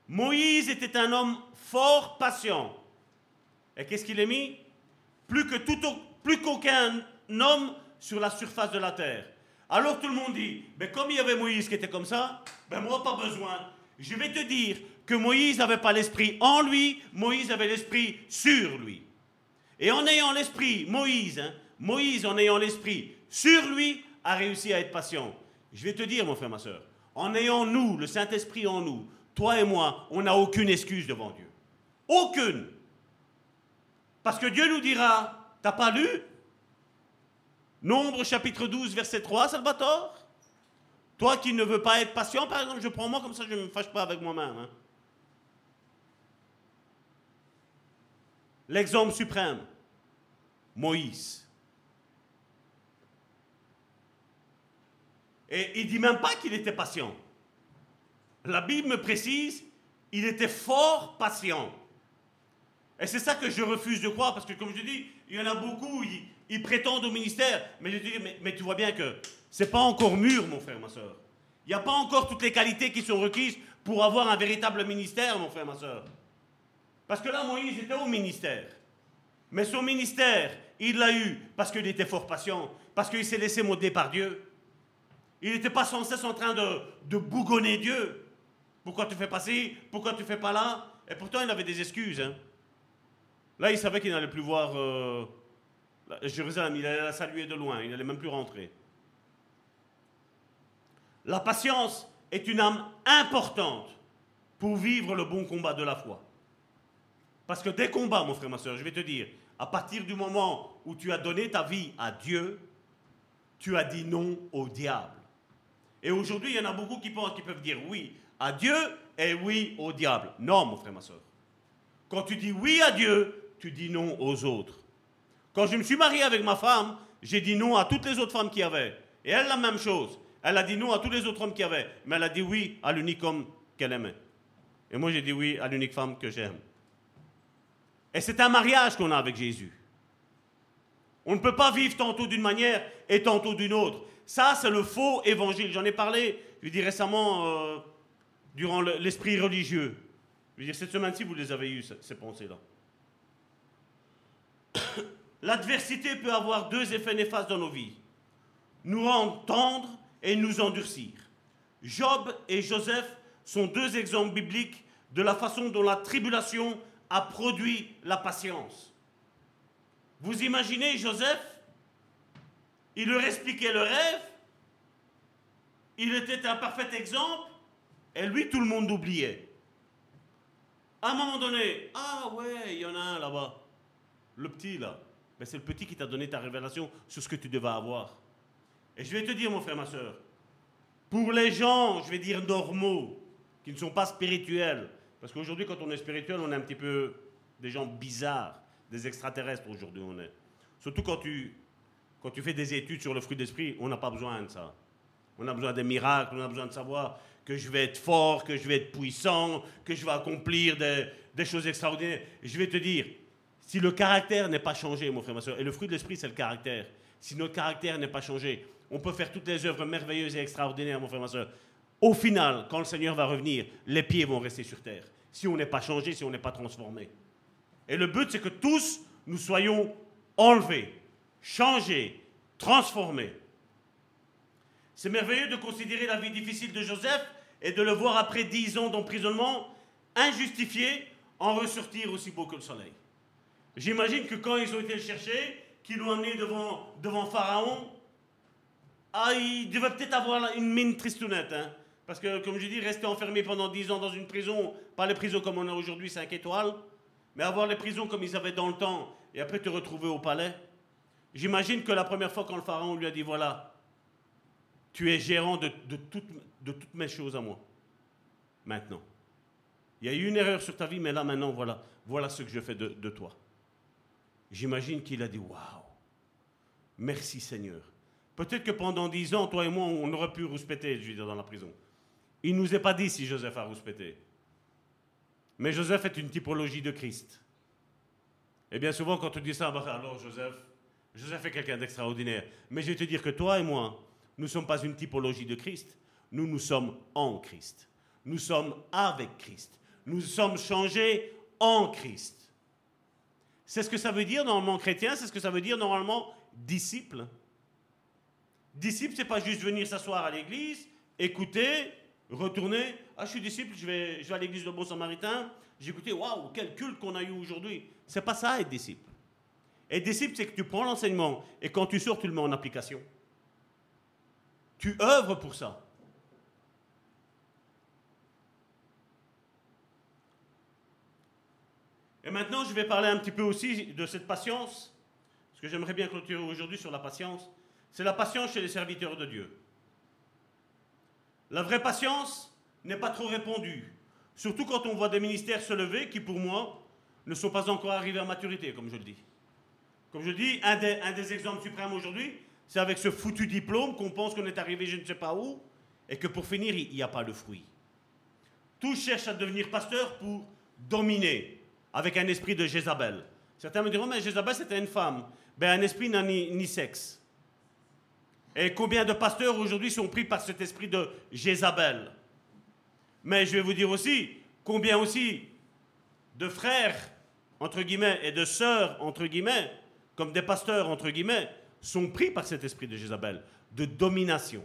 E: Moïse était un homme fort patient. Et qu'est-ce qu'il est mis? Plus que tout, plus qu'aucun homme sur la surface de la terre. Alors tout le monde dit, mais comme il y avait Moïse qui était comme ça, ben moi pas besoin. Je vais te dire que Moïse n'avait pas l'esprit en lui, Moïse avait l'esprit sur lui. Et en ayant l'esprit, Moïse, hein, Moïse en ayant l'esprit sur lui, a réussi à être patient. Je vais te dire, mon frère, ma soeur, en ayant nous, le Saint-Esprit en nous, toi et moi, on n'a aucune excuse devant Dieu. Aucune. Parce que Dieu nous dira, t'as pas lu? Nombre chapitre 12, verset 3, Salvatore? Toi qui ne veux pas être patient, par exemple, je prends moi comme ça, je ne me fâche pas avec moi-même. Hein. L'exemple suprême, Moïse. Et il dit même pas qu'il était patient. La Bible me précise, il était fort patient. Et c'est ça que je refuse de croire, parce que comme je dis, il y en a beaucoup, ils, prétendent au ministère, mais je dis, mais, tu vois bien que c'est pas encore mûr, mon frère, ma soeur. Il n'y a pas encore toutes les qualités qui sont requises pour avoir un véritable ministère, mon frère, ma soeur. Parce que là, Moïse était au ministère. Mais son ministère, il l'a eu parce qu'il était fort patient, parce qu'il s'est laissé modeler par Dieu. Il n'était pas sans cesse en train de, bougonner Dieu. Pourquoi tu fais pas ci? Pourquoi tu fais pas là? Et pourtant, il avait des excuses. Hein. Là, il savait qu'il n'allait plus voir euh, Jérusalem, il allait la saluer de loin, il n'allait même plus rentrer. La patience est une âme importante pour vivre le bon combat de la foi. Parce que des combats, mon frère, ma soeur, je vais te dire, à partir du moment où tu as donné ta vie à Dieu, tu as dit non au diable. Et aujourd'hui, il y en a beaucoup qui pensent qu'ils peuvent dire oui à Dieu et oui au diable. Non, mon frère, ma soeur. Quand tu dis oui à Dieu, tu dis non aux autres. Quand je me suis marié avec ma femme, j'ai dit non à toutes les autres femmes qu'il y avait. Et elle, la même chose. Elle a dit non à tous les autres hommes qu'il y avait. Mais elle a dit oui à l'unique homme qu'elle aimait. Et moi, j'ai dit oui à l'unique femme que j'aime. Et c'est un mariage qu'on a avec Jésus. On ne peut pas vivre tantôt d'une manière et tantôt d'une autre. Ça, c'est le faux évangile. J'en ai parlé, récemment, euh, durant l'esprit religieux. Je cette semaine-ci, vous les avez eues, ces pensées-là. L'adversité peut avoir deux effets néfastes dans nos vies. Nous rendre tendres et nous endurcir. Job et Joseph sont deux exemples bibliques de la façon dont la tribulation a produit la patience. Vous imaginez Joseph? Il leur expliquait le rêve. Il était un parfait exemple. Et lui, tout le monde oubliait. À un moment donné, ah ouais, il y en a un là-bas. Le petit là, ben, c'est le petit qui t'a donné ta révélation sur ce que tu devais avoir. Et je vais te dire, mon frère, ma soeur, pour les gens, je vais dire normaux, qui ne sont pas spirituels, parce qu'aujourd'hui, quand on est spirituel, on est un petit peu des gens bizarres, des extraterrestres aujourd'hui, on est. Surtout quand tu, quand tu fais des études sur le fruit d'esprit, on n'a pas besoin de ça. On a besoin des miracles, on a besoin de savoir que je vais être fort, que je vais être puissant, que je vais accomplir des, choses extraordinaires. je vais te dire, si le caractère n'est pas changé, mon frère, ma soeur, et le fruit de l'esprit, c'est le caractère. Si notre caractère n'est pas changé, on peut faire toutes les œuvres merveilleuses et extraordinaires, mon frère, ma soeur. Au final, quand le Seigneur va revenir, les pieds vont rester sur terre. Si on n'est pas changé, si on n'est pas transformé. Et le but, c'est que tous, nous soyons enlevés, changés, transformés. C'est merveilleux de considérer la vie difficile de Joseph et de le voir après dix ans d'emprisonnement, injustifié, en ressortir aussi beau que le soleil. J'imagine que quand ils ont été le chercher, qu'ils l'ont amené devant, Pharaon, ah, il devait peut-être avoir une mine tristounette. Hein. Parce que, comme je dis, rester enfermé pendant dix ans dans une prison, pas les prisons comme on a aujourd'hui, 5 étoiles, mais avoir les prisons comme ils avaient dans le temps, et après te retrouver au palais. J'imagine que la première fois quand le pharaon lui a dit, voilà, tu es gérant de, toutes mes choses à moi, maintenant. Il y a eu une erreur sur ta vie, mais là maintenant, voilà, voilà ce que je fais de, de toi. J'imagine qu'il a dit, waouh, merci Seigneur. Peut-être que pendant dix ans, toi et moi, on aurait pu rouspéter, je veux dire, dans la prison. Il ne nous est pas dit si Joseph a rouspété. Mais Joseph est une typologie de Christ. Et bien souvent, quand on dit ça, bah, alors Joseph, Joseph est quelqu'un d'extraordinaire. Mais je vais te dire que toi et moi, nous ne sommes pas une typologie de Christ. Nous, nous sommes en Christ. Nous sommes avec Christ. Nous sommes changés en Christ. C'est ce que ça veut dire normalement chrétien, c'est ce que ça veut dire normalement disciple. Disciple, c'est pas juste venir s'asseoir à l'église, écouter, retourner. Ah, je suis disciple, je vais, je vais à l'église de Bon Samaritain. J'ai écouté, waouh, quel culte qu'on a eu aujourd'hui. C'est pas ça être disciple. Être disciple, c'est que tu prends l'enseignement et quand tu sors, tu le mets en application. Tu œuvres pour ça. Et maintenant, je vais parler un petit peu aussi de cette patience, parce que j'aimerais bien clôturer aujourd'hui sur la patience. C'est la patience chez les serviteurs de Dieu. La vraie patience n'est pas trop répandue, surtout quand on voit des ministères se lever qui, pour moi, ne sont pas encore arrivés à maturité, comme je le dis. Comme je le dis, un des, exemples suprêmes aujourd'hui, c'est avec ce foutu diplôme qu'on pense qu'on est arrivé je ne sais pas où, et que pour finir, il n'y a pas le fruit. Tous cherchent à devenir pasteur pour dominer, avec un esprit de Jézabel. Certains me diront, mais Jézabel, c'était une femme. Ben, un esprit n'a ni, sexe. Et combien de pasteurs aujourd'hui sont pris par cet esprit de Jézabel? Mais je vais vous dire aussi, combien aussi de frères, entre guillemets, et de sœurs, entre guillemets, comme des pasteurs, entre guillemets, sont pris par cet esprit de Jézabel, de domination,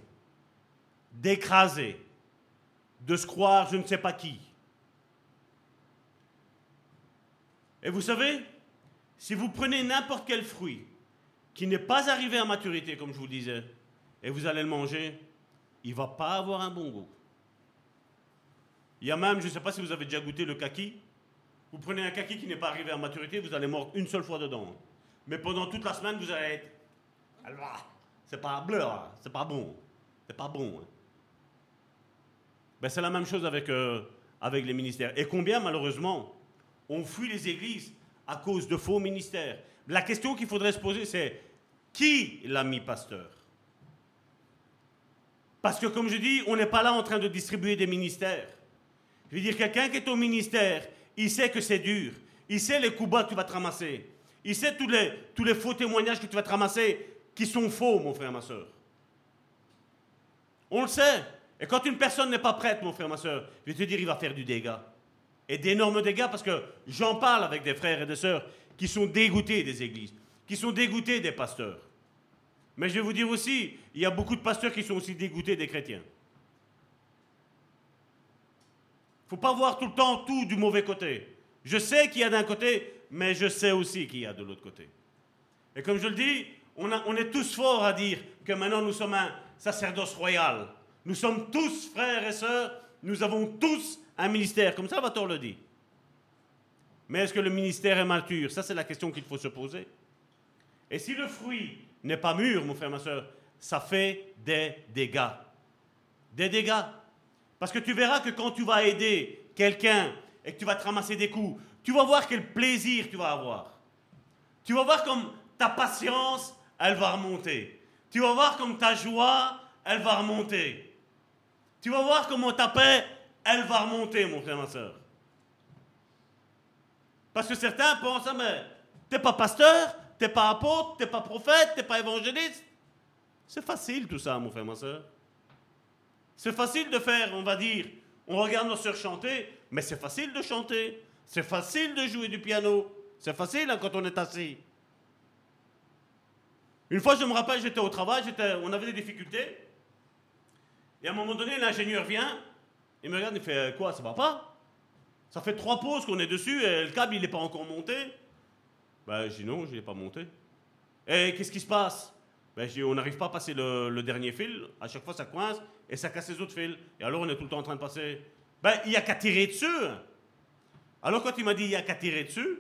E: d'écraser, de se croire je ne sais pas qui. Et vous savez, si vous prenez n'importe quel fruit qui n'est pas arrivé à maturité, comme je vous disais, et vous allez le manger, il ne va pas avoir un bon goût. Il y a même, je ne sais pas si vous avez déjà goûté le kaki. Vous prenez un kaki qui n'est pas arrivé à maturité, vous allez mordre une seule fois dedans. Mais pendant toute la semaine, vous allez être. C'est pas bleu, hein. c'est pas bon. C'est pas bon. Hein. Ben, c'est la même chose avec, euh, avec les ministères. Et combien, malheureusement, on fuit les églises à cause de faux ministères? La question qu'il faudrait se poser, c'est qui l'a mis pasteur? Parce que, comme je dis, on n'est pas là en train de distribuer des ministères. Je veux dire, quelqu'un qui est au ministère, il sait que c'est dur. Il sait les coups bas que tu vas te ramasser. Il sait tous les, faux témoignages que tu vas te ramasser qui sont faux, mon frère, ma soeur. On le sait. Et quand une personne n'est pas prête, mon frère, ma soeur, je vais te dire, il va faire du dégât et d'énormes dégâts parce que j'en parle avec des frères et des sœurs qui sont dégoûtés des églises, qui sont dégoûtés des pasteurs. Mais je vais vous dire aussi, il y a beaucoup de pasteurs qui sont aussi dégoûtés des chrétiens. Il ne faut pas voir tout le temps tout du mauvais côté. Je sais qu'il y a d'un côté, mais je sais aussi qu'il y a de l'autre côté. Et comme je le dis, on, est tous forts à dire que maintenant nous sommes un sacerdoce royal. Nous sommes tous frères et sœurs, nous avons tous un ministère, comme ça Vator le dit. Mais est-ce que le ministère est mature? Ça, c'est la question qu'il faut se poser. Et si le fruit n'est pas mûr, mon frère, ma soeur, ça fait des dégâts. Des dégâts. Parce que tu verras que quand tu vas aider quelqu'un et que tu vas te ramasser des coups, tu vas voir quel plaisir tu vas avoir. Tu vas voir comme ta patience, elle va remonter. Tu vas voir comme ta joie, elle va remonter. Tu vas voir comment ta paix, elle va remonter, mon frère, ma soeur. Parce que certains pensent, ah, mais t'es pas pasteur, t'es pas apôtre, t'es pas prophète, t'es pas évangéliste. C'est facile tout ça, mon frère, ma soeur. C'est facile de faire, on va dire, on regarde nos soeurs chanter, mais c'est facile de chanter. C'est facile de jouer du piano. C'est facile hein, quand on est assis. Une fois, je me rappelle, j'étais au travail, on avait des difficultés. Et à un moment donné, l'ingénieur vient Il me regarde, il fait Quoi, ça va pas? Ça fait trois pauses qu'on est dessus et le câble, il n'est pas encore monté. Ben, je dis non, je l'ai pas monté. Et qu'est-ce qui se passe? Ben, on n'arrive pas à passer le, dernier fil. À chaque fois, ça coince et ça casse les autres fils. Et alors, on est tout le temps en train de passer. Ben, il n'y a qu'à tirer dessus. Alors, quand il m'a dit il n'y a qu'à tirer dessus,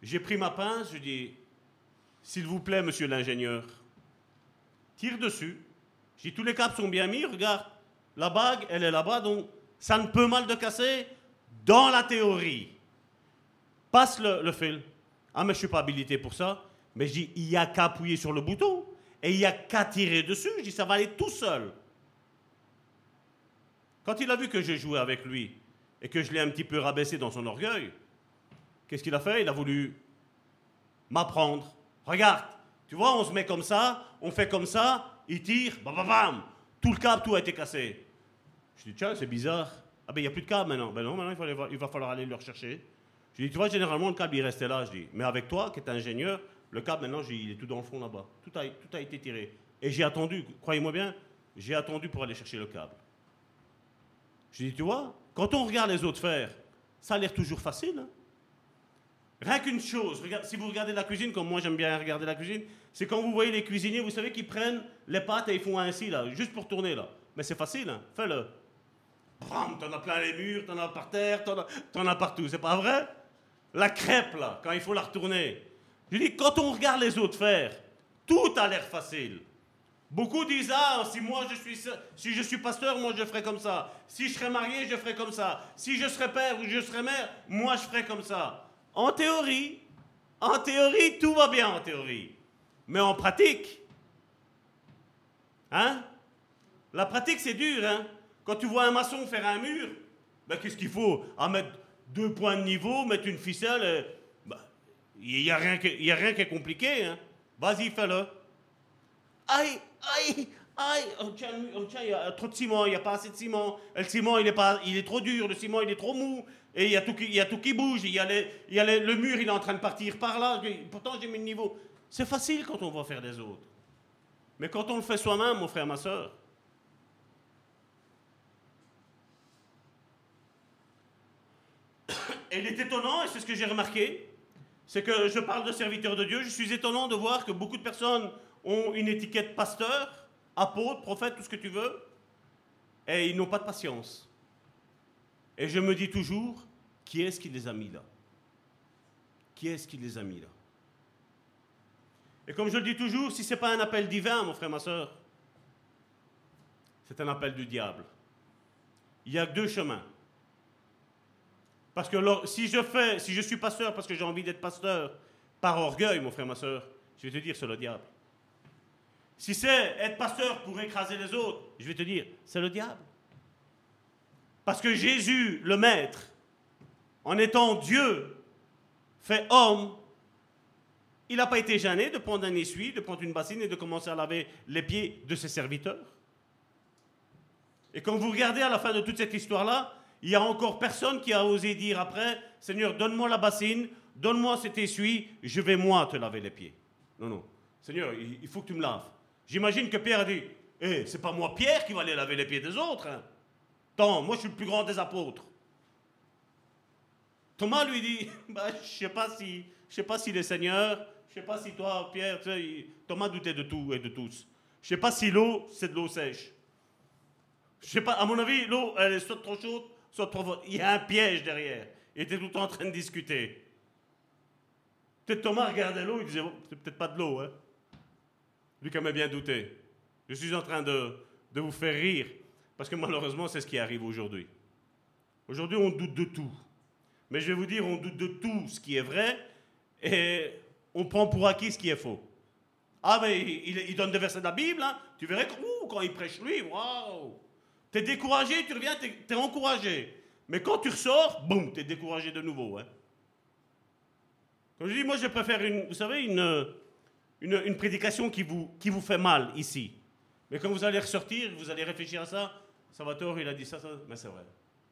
E: j'ai pris ma pince, je dis S'il vous plaît, monsieur l'ingénieur, tire dessus. J'ai tous les câbles sont bien mis, regarde. La bague, elle est là-bas, donc ça ne peut mal de casser dans la théorie. Passe le, le fil. Ah, mais je ne suis pas habilité pour ça. Mais je dis, il n'y a qu'à appuyer sur le bouton et il n'y a qu'à tirer dessus. Je dis, ça va aller tout seul. Quand il a vu que j'ai joué avec lui et que je l'ai un petit peu rabaissé dans son orgueil, qu'est-ce qu'il a fait? Il a voulu m'apprendre. Regarde, tu vois, on se met comme ça, on fait comme ça, il tire, bam, bam, bam. Tout le câble, tout a été cassé. Je dis, tiens, c'est bizarre. Ah ben, il n'y a plus de câble maintenant. Ben non, maintenant, il, va falloir aller le rechercher. Je dis, tu vois, généralement, le câble, il restait là. Je dis, mais avec toi, qui es ingénieur, le câble, maintenant, il est tout dans le fond là-bas. Tout a, tout a été tiré. Et j'ai attendu, croyez-moi bien, j'ai attendu pour aller chercher le câble. Je dis, tu vois, quand on regarde les autres faire, ça a l'air toujours facile. hein. Rien qu'une chose, si vous regardez la cuisine, comme moi j'aime bien regarder la cuisine, c'est quand vous voyez les cuisiniers, vous savez qu'ils prennent les pâtes et ils font ainsi, là, juste pour tourner, là. Mais c'est facile, hein, fais-le. Bram, t'en as plein les murs, t'en as par terre, t'en as, as partout, c'est pas vrai? La crêpe, là, quand il faut la retourner. Je dis, quand on regarde les autres faire, tout a l'air facile. Beaucoup disent, ah, si moi je suis, si je suis pasteur, moi je ferai comme ça. Si je serais marié, je ferai comme ça. Si je serais père ou je serais mère, moi je ferai comme ça. En théorie, en théorie, tout va bien en théorie. Mais en pratique, hein La pratique, c'est dur, hein Quand tu vois un maçon faire un mur, ben, qu'est-ce qu'il faut? À mettre deux points de niveau, mettre une ficelle, euh, il n'y a, rien qui est compliqué, hein Vas-y, fais-le. Aïe, aïe, aïe, oh, tiens, oh, tiens, il y a trop de ciment, il n'y a pas assez de ciment. Le ciment, il est, pas, il est trop dur, le ciment, il est trop mou. Et il y a tout qui, il y a tout qui bouge. Il y a, les- il y a les- le mur, il est en train de partir par là. Pourtant, j'ai mis le niveau. C'est facile quand on va faire des autres. Mais quand on le fait soi-même, mon frère, ma soeur, Et il est étonnant, et c'est ce que j'ai remarqué, c'est que je parle de serviteur de Dieu, je suis étonnant de voir que beaucoup de personnes ont une étiquette pasteur, apôtre, prophète, tout ce que tu veux, et ils n'ont pas de patience. Et je me dis toujours, qui est-ce qui les a mis là? Qui est-ce qui les a mis là? Et comme je le dis toujours, si ce n'est pas un appel divin, mon frère, ma soeur, c'est un appel du diable. Il y a deux chemins. Parce que si je si je suis pasteur parce que j'ai envie d'être pasteur par orgueil, mon frère, ma soeur, je vais te dire, c'est le diable. Si c'est être pasteur pour écraser les autres, je vais te dire, c'est le diable. Parce que Jésus, le Maître, en étant Dieu, fait homme, il n'a pas été gêné de prendre un essuie, de prendre une bassine et de commencer à laver les pieds de ses serviteurs. Et quand vous regardez à la fin de toute cette histoire-là, il y a encore personne qui a osé dire après, Seigneur, donne-moi la bassine, donne-moi cet essuie, je vais moi te laver les pieds. Non, non. Seigneur, il faut que tu me laves. J'imagine que Pierre a dit, eh, c'est pas moi Pierre qui va aller laver les pieds des autres. hein. Attends, moi je suis le plus grand des apôtres. Thomas lui dit, bah, je sais pas si, sais pas si le Seigneur, je sais pas si toi, Pierre, Thomas doutait de tout et de tous. Je sais pas si l'eau, c'est de l'eau sèche. Je sais pas, à mon avis, l'eau, elle est soit trop chaude, Il y a un piège derrière. Il était tout le temps en train de discuter. Peut-être Thomas regardait l'eau, il disait, Oh, c'est peut-être pas de l'eau, hein. Lui qui m'a bien douté. Je suis en train de, de vous faire rire, parce que malheureusement, c'est ce qui arrive aujourd'hui. Aujourd'hui, on doute de tout. Mais je vais vous dire, on doute de tout ce qui est vrai, et on prend pour acquis ce qui est faux. Ah, mais il, donne des versets de la Bible, hein. tu verrais que, quand il prêche lui, waouh T'es découragé, tu reviens, t'es es encouragé. Mais quand tu ressors, boum, t'es découragé de nouveau. Hein. Comme je dis, moi je préfère une, vous savez, une, une, prédication qui vous, qui vous fait mal ici. Mais quand vous allez ressortir, vous allez réfléchir à ça, Salvatore, il a dit ça, ça. Mais c'est vrai.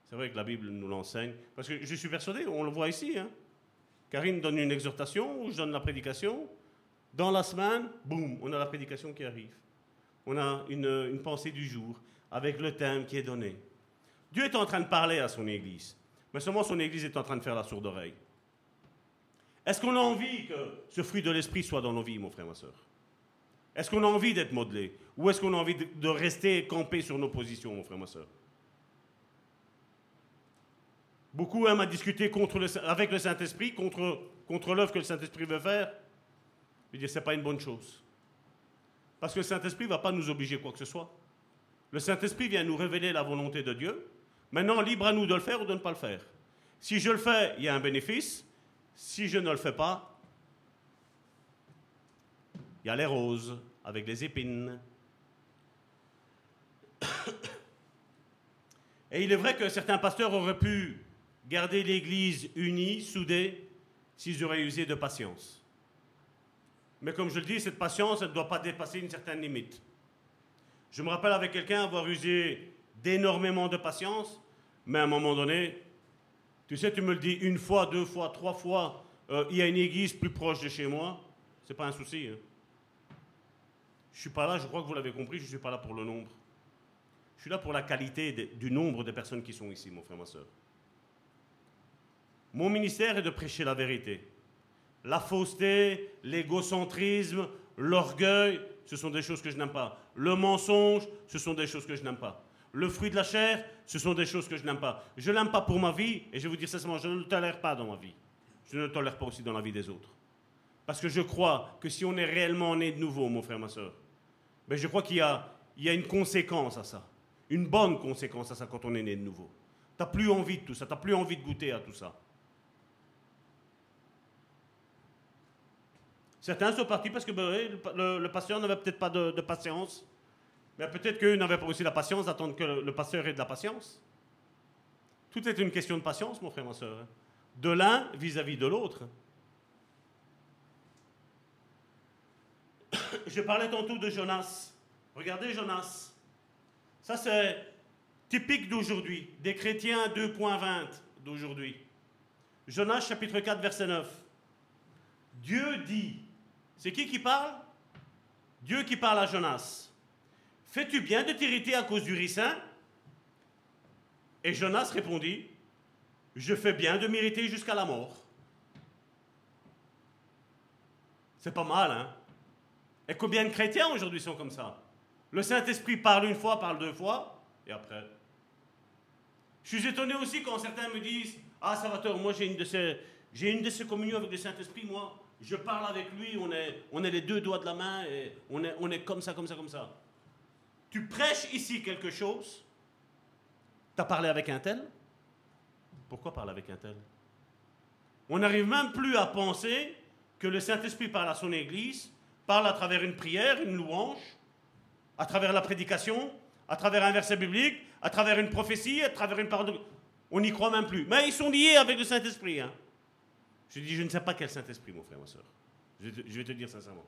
E: C'est vrai que la Bible nous l'enseigne. Parce que je suis persuadé, on le voit ici. Hein. Karine donne une exhortation, je donne la prédication. Dans la semaine, boum, on a la prédication qui arrive. On a une, une pensée du jour avec le thème qui est donné. Dieu est en train de parler à son Église, mais seulement son Église est en train de faire la sourde oreille. Est-ce qu'on a envie que ce fruit de l'esprit soit dans nos vies, mon frère, ma soeur Est-ce qu'on a envie d'être modelé? Ou est-ce qu'on a envie de, rester campé sur nos positions, mon frère, ma soeur Beaucoup aiment à discuter avec le Saint-Esprit, contre, contre l'œuvre que le Saint-Esprit veut faire. Je veux dire, ce n'est pas une bonne chose. Parce que le Saint-Esprit ne va pas nous obliger quoi que ce soit. Le Saint-Esprit vient nous révéler la volonté de Dieu. Maintenant, libre à nous de le faire ou de ne pas le faire. Si je le fais, il y a un bénéfice. Si je ne le fais pas, il y a les roses avec les épines. Et il est vrai que certains pasteurs auraient pu garder l'Église unie, soudée, s'ils auraient usé de patience. Mais comme je le dis, cette patience, elle ne doit pas dépasser une certaine limite. Je me rappelle avec quelqu'un avoir usé d'énormément de patience, mais à un moment donné, tu sais, tu me le dis une fois, deux fois, trois fois, euh, il y a une église plus proche de chez moi, c'est pas un souci. Hein. Je suis pas là, je crois que vous l'avez compris, je suis pas là pour le nombre. Je suis là pour la qualité du nombre de personnes qui sont ici, mon frère, ma soeur. Mon ministère est de prêcher la vérité. La fausseté, l'égocentrisme, l'orgueil, ce sont des choses que je n'aime pas. Le mensonge, ce sont des choses que je n'aime pas. Le fruit de la chair, ce sont des choses que je n'aime pas. Je ne l'aime pas pour ma vie, et je vais vous dire sincèrement, je ne le tolère pas dans ma vie. Je ne le tolère pas aussi dans la vie des autres. Parce que je crois que si on est réellement né de nouveau, mon frère, ma soeur, ben je crois qu'il y a, il y a une conséquence à ça. Une bonne conséquence à ça quand on est né de nouveau. Tu n'as plus envie de tout ça, tu n'as plus envie de goûter à tout ça. Certains sont partis parce que ben, le, pasteur n'avait peut-être pas de, patience. Mais peut-être qu'eux n'avaient pas aussi la patience d'attendre que le, pasteur ait de la patience. Tout est une question de patience, mon frère, ma soeur. Hein. De l'un vis-à-vis de l'autre. Je parlais tantôt de Jonas. Regardez Jonas. Ça, c'est typique d'aujourd'hui, des chrétiens 2.20 d'aujourd'hui. Jonas chapitre 4, verset 9. Dieu dit c'est qui qui parle? Dieu qui parle à Jonas. Fais-tu bien de t'irriter à cause du ricin Et Jonas répondit, je fais bien de m'irriter jusqu'à la mort. C'est pas mal, hein? Et combien de chrétiens aujourd'hui sont comme ça? Le Saint-Esprit parle une fois, parle deux fois, et après. Je suis étonné aussi quand certains me disent, ah Salvatore, moi j'ai une de ces, j'ai une de ces communions avec le Saint-Esprit, moi, je parle avec lui, on est, on est les deux doigts de la main et on est, on est comme ça, comme ça, comme ça. Tu prêches ici quelque chose, tu as parlé avec un tel? Pourquoi parler avec un tel? On n'arrive même plus à penser que le Saint-Esprit parle à son Église, parle à travers une prière, une louange, à travers la prédication, à travers un verset biblique, à travers une prophétie, à travers une parole de... On n'y croit même plus. Mais ils sont liés avec le Saint-Esprit. Hein. Je dis, je ne sais pas quel Saint-Esprit, mon frère, ma soeur. Je, vais te dire sincèrement.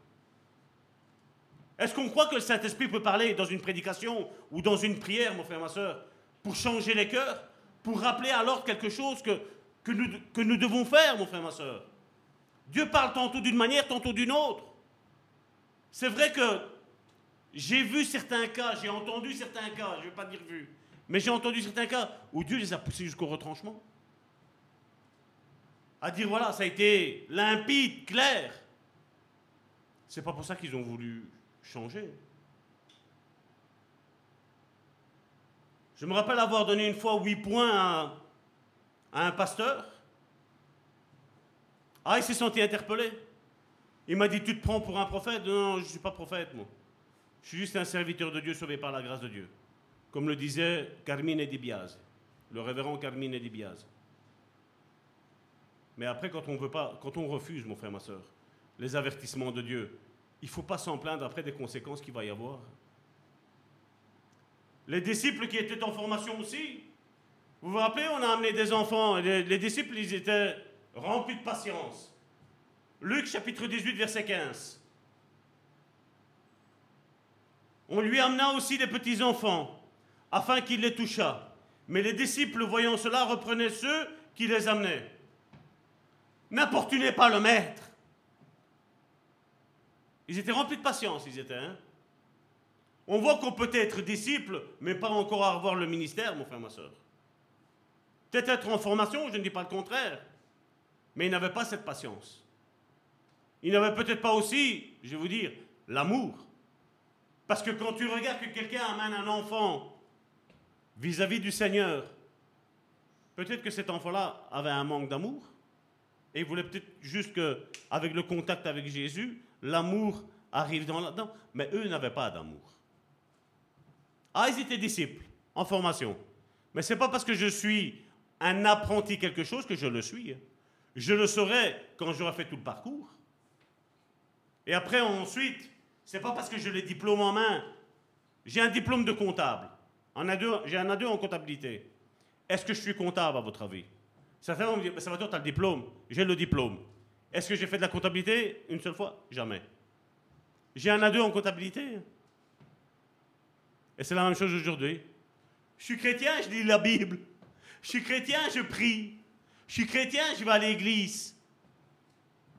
E: Est-ce qu'on croit que le Saint-Esprit peut parler dans une prédication ou dans une prière, mon frère, ma soeur, pour changer les cœurs, pour rappeler l'ordre quelque chose que, que, nous, que nous devons faire, mon frère, ma soeur? Dieu parle tantôt d'une manière, tantôt d'une autre. C'est vrai que j'ai vu certains cas, j'ai entendu certains cas, je ne vais pas dire vu, mais j'ai entendu certains cas où Dieu les a poussés jusqu'au retranchement à dire voilà, ça a été limpide, clair. C'est pas pour ça qu'ils ont voulu changer. Je me rappelle avoir donné une fois huit points à, un pasteur. Ah, il s'est senti interpellé. Il m'a dit Tu te prends pour un prophète? Non, je ne suis pas prophète, moi. Je suis juste un serviteur de Dieu sauvé par la grâce de Dieu. Comme le disait Carmine Dibiaz, le révérend Carmine Dibiaz. Mais après, quand on refuse, mon frère, ma soeur, les avertissements de Dieu, il ne faut pas s'en plaindre après des conséquences qu'il va y avoir. Les disciples qui étaient en formation aussi, vous vous rappelez, on a amené des enfants, les, les disciples, ils étaient remplis de patience. Luc chapitre 18, verset 15. On lui amena aussi des petits enfants, afin qu'il les touchât. Mais les disciples, voyant cela, reprenaient ceux qui les amenaient. N'importunez pas le maître. Ils étaient remplis de patience, ils étaient. Hein. On voit qu'on peut être disciple, mais pas encore avoir le ministère, mon frère, ma soeur. peut-être être en formation, je ne dis pas le contraire, mais il n'avait pas cette patience. Il n'avait peut-être pas aussi, je vais vous dire, l'amour. Parce que quand tu regardes que quelqu'un amène un enfant vis-à-vis du Seigneur, peut-être que cet enfant-là avait un manque d'amour. Et il voulait peut-être juste qu'avec le contact avec Jésus, l'amour arrive dans là-dedans. Mais eux n'avaient pas d'amour. Ah, ils étaient disciples, en formation. Mais ce n'est pas parce que je suis un apprenti quelque chose que je le suis. Je le saurai quand j'aurai fait tout le parcours. Et après, ensuite, c'est pas parce que je l'ai diplôme en main. J'ai un diplôme de comptable. J'ai un A2 en comptabilité. Est-ce que je suis comptable, à votre avis? Certains vont me dire, ça va tu as le diplôme. J'ai le diplôme. Est-ce que j'ai fait de la comptabilité une seule fois? Jamais. J'ai un A2 en comptabilité. Et c'est la même chose aujourd'hui. Je suis chrétien, je lis la Bible. Je suis chrétien, je prie. Je suis chrétien, je vais à l'église.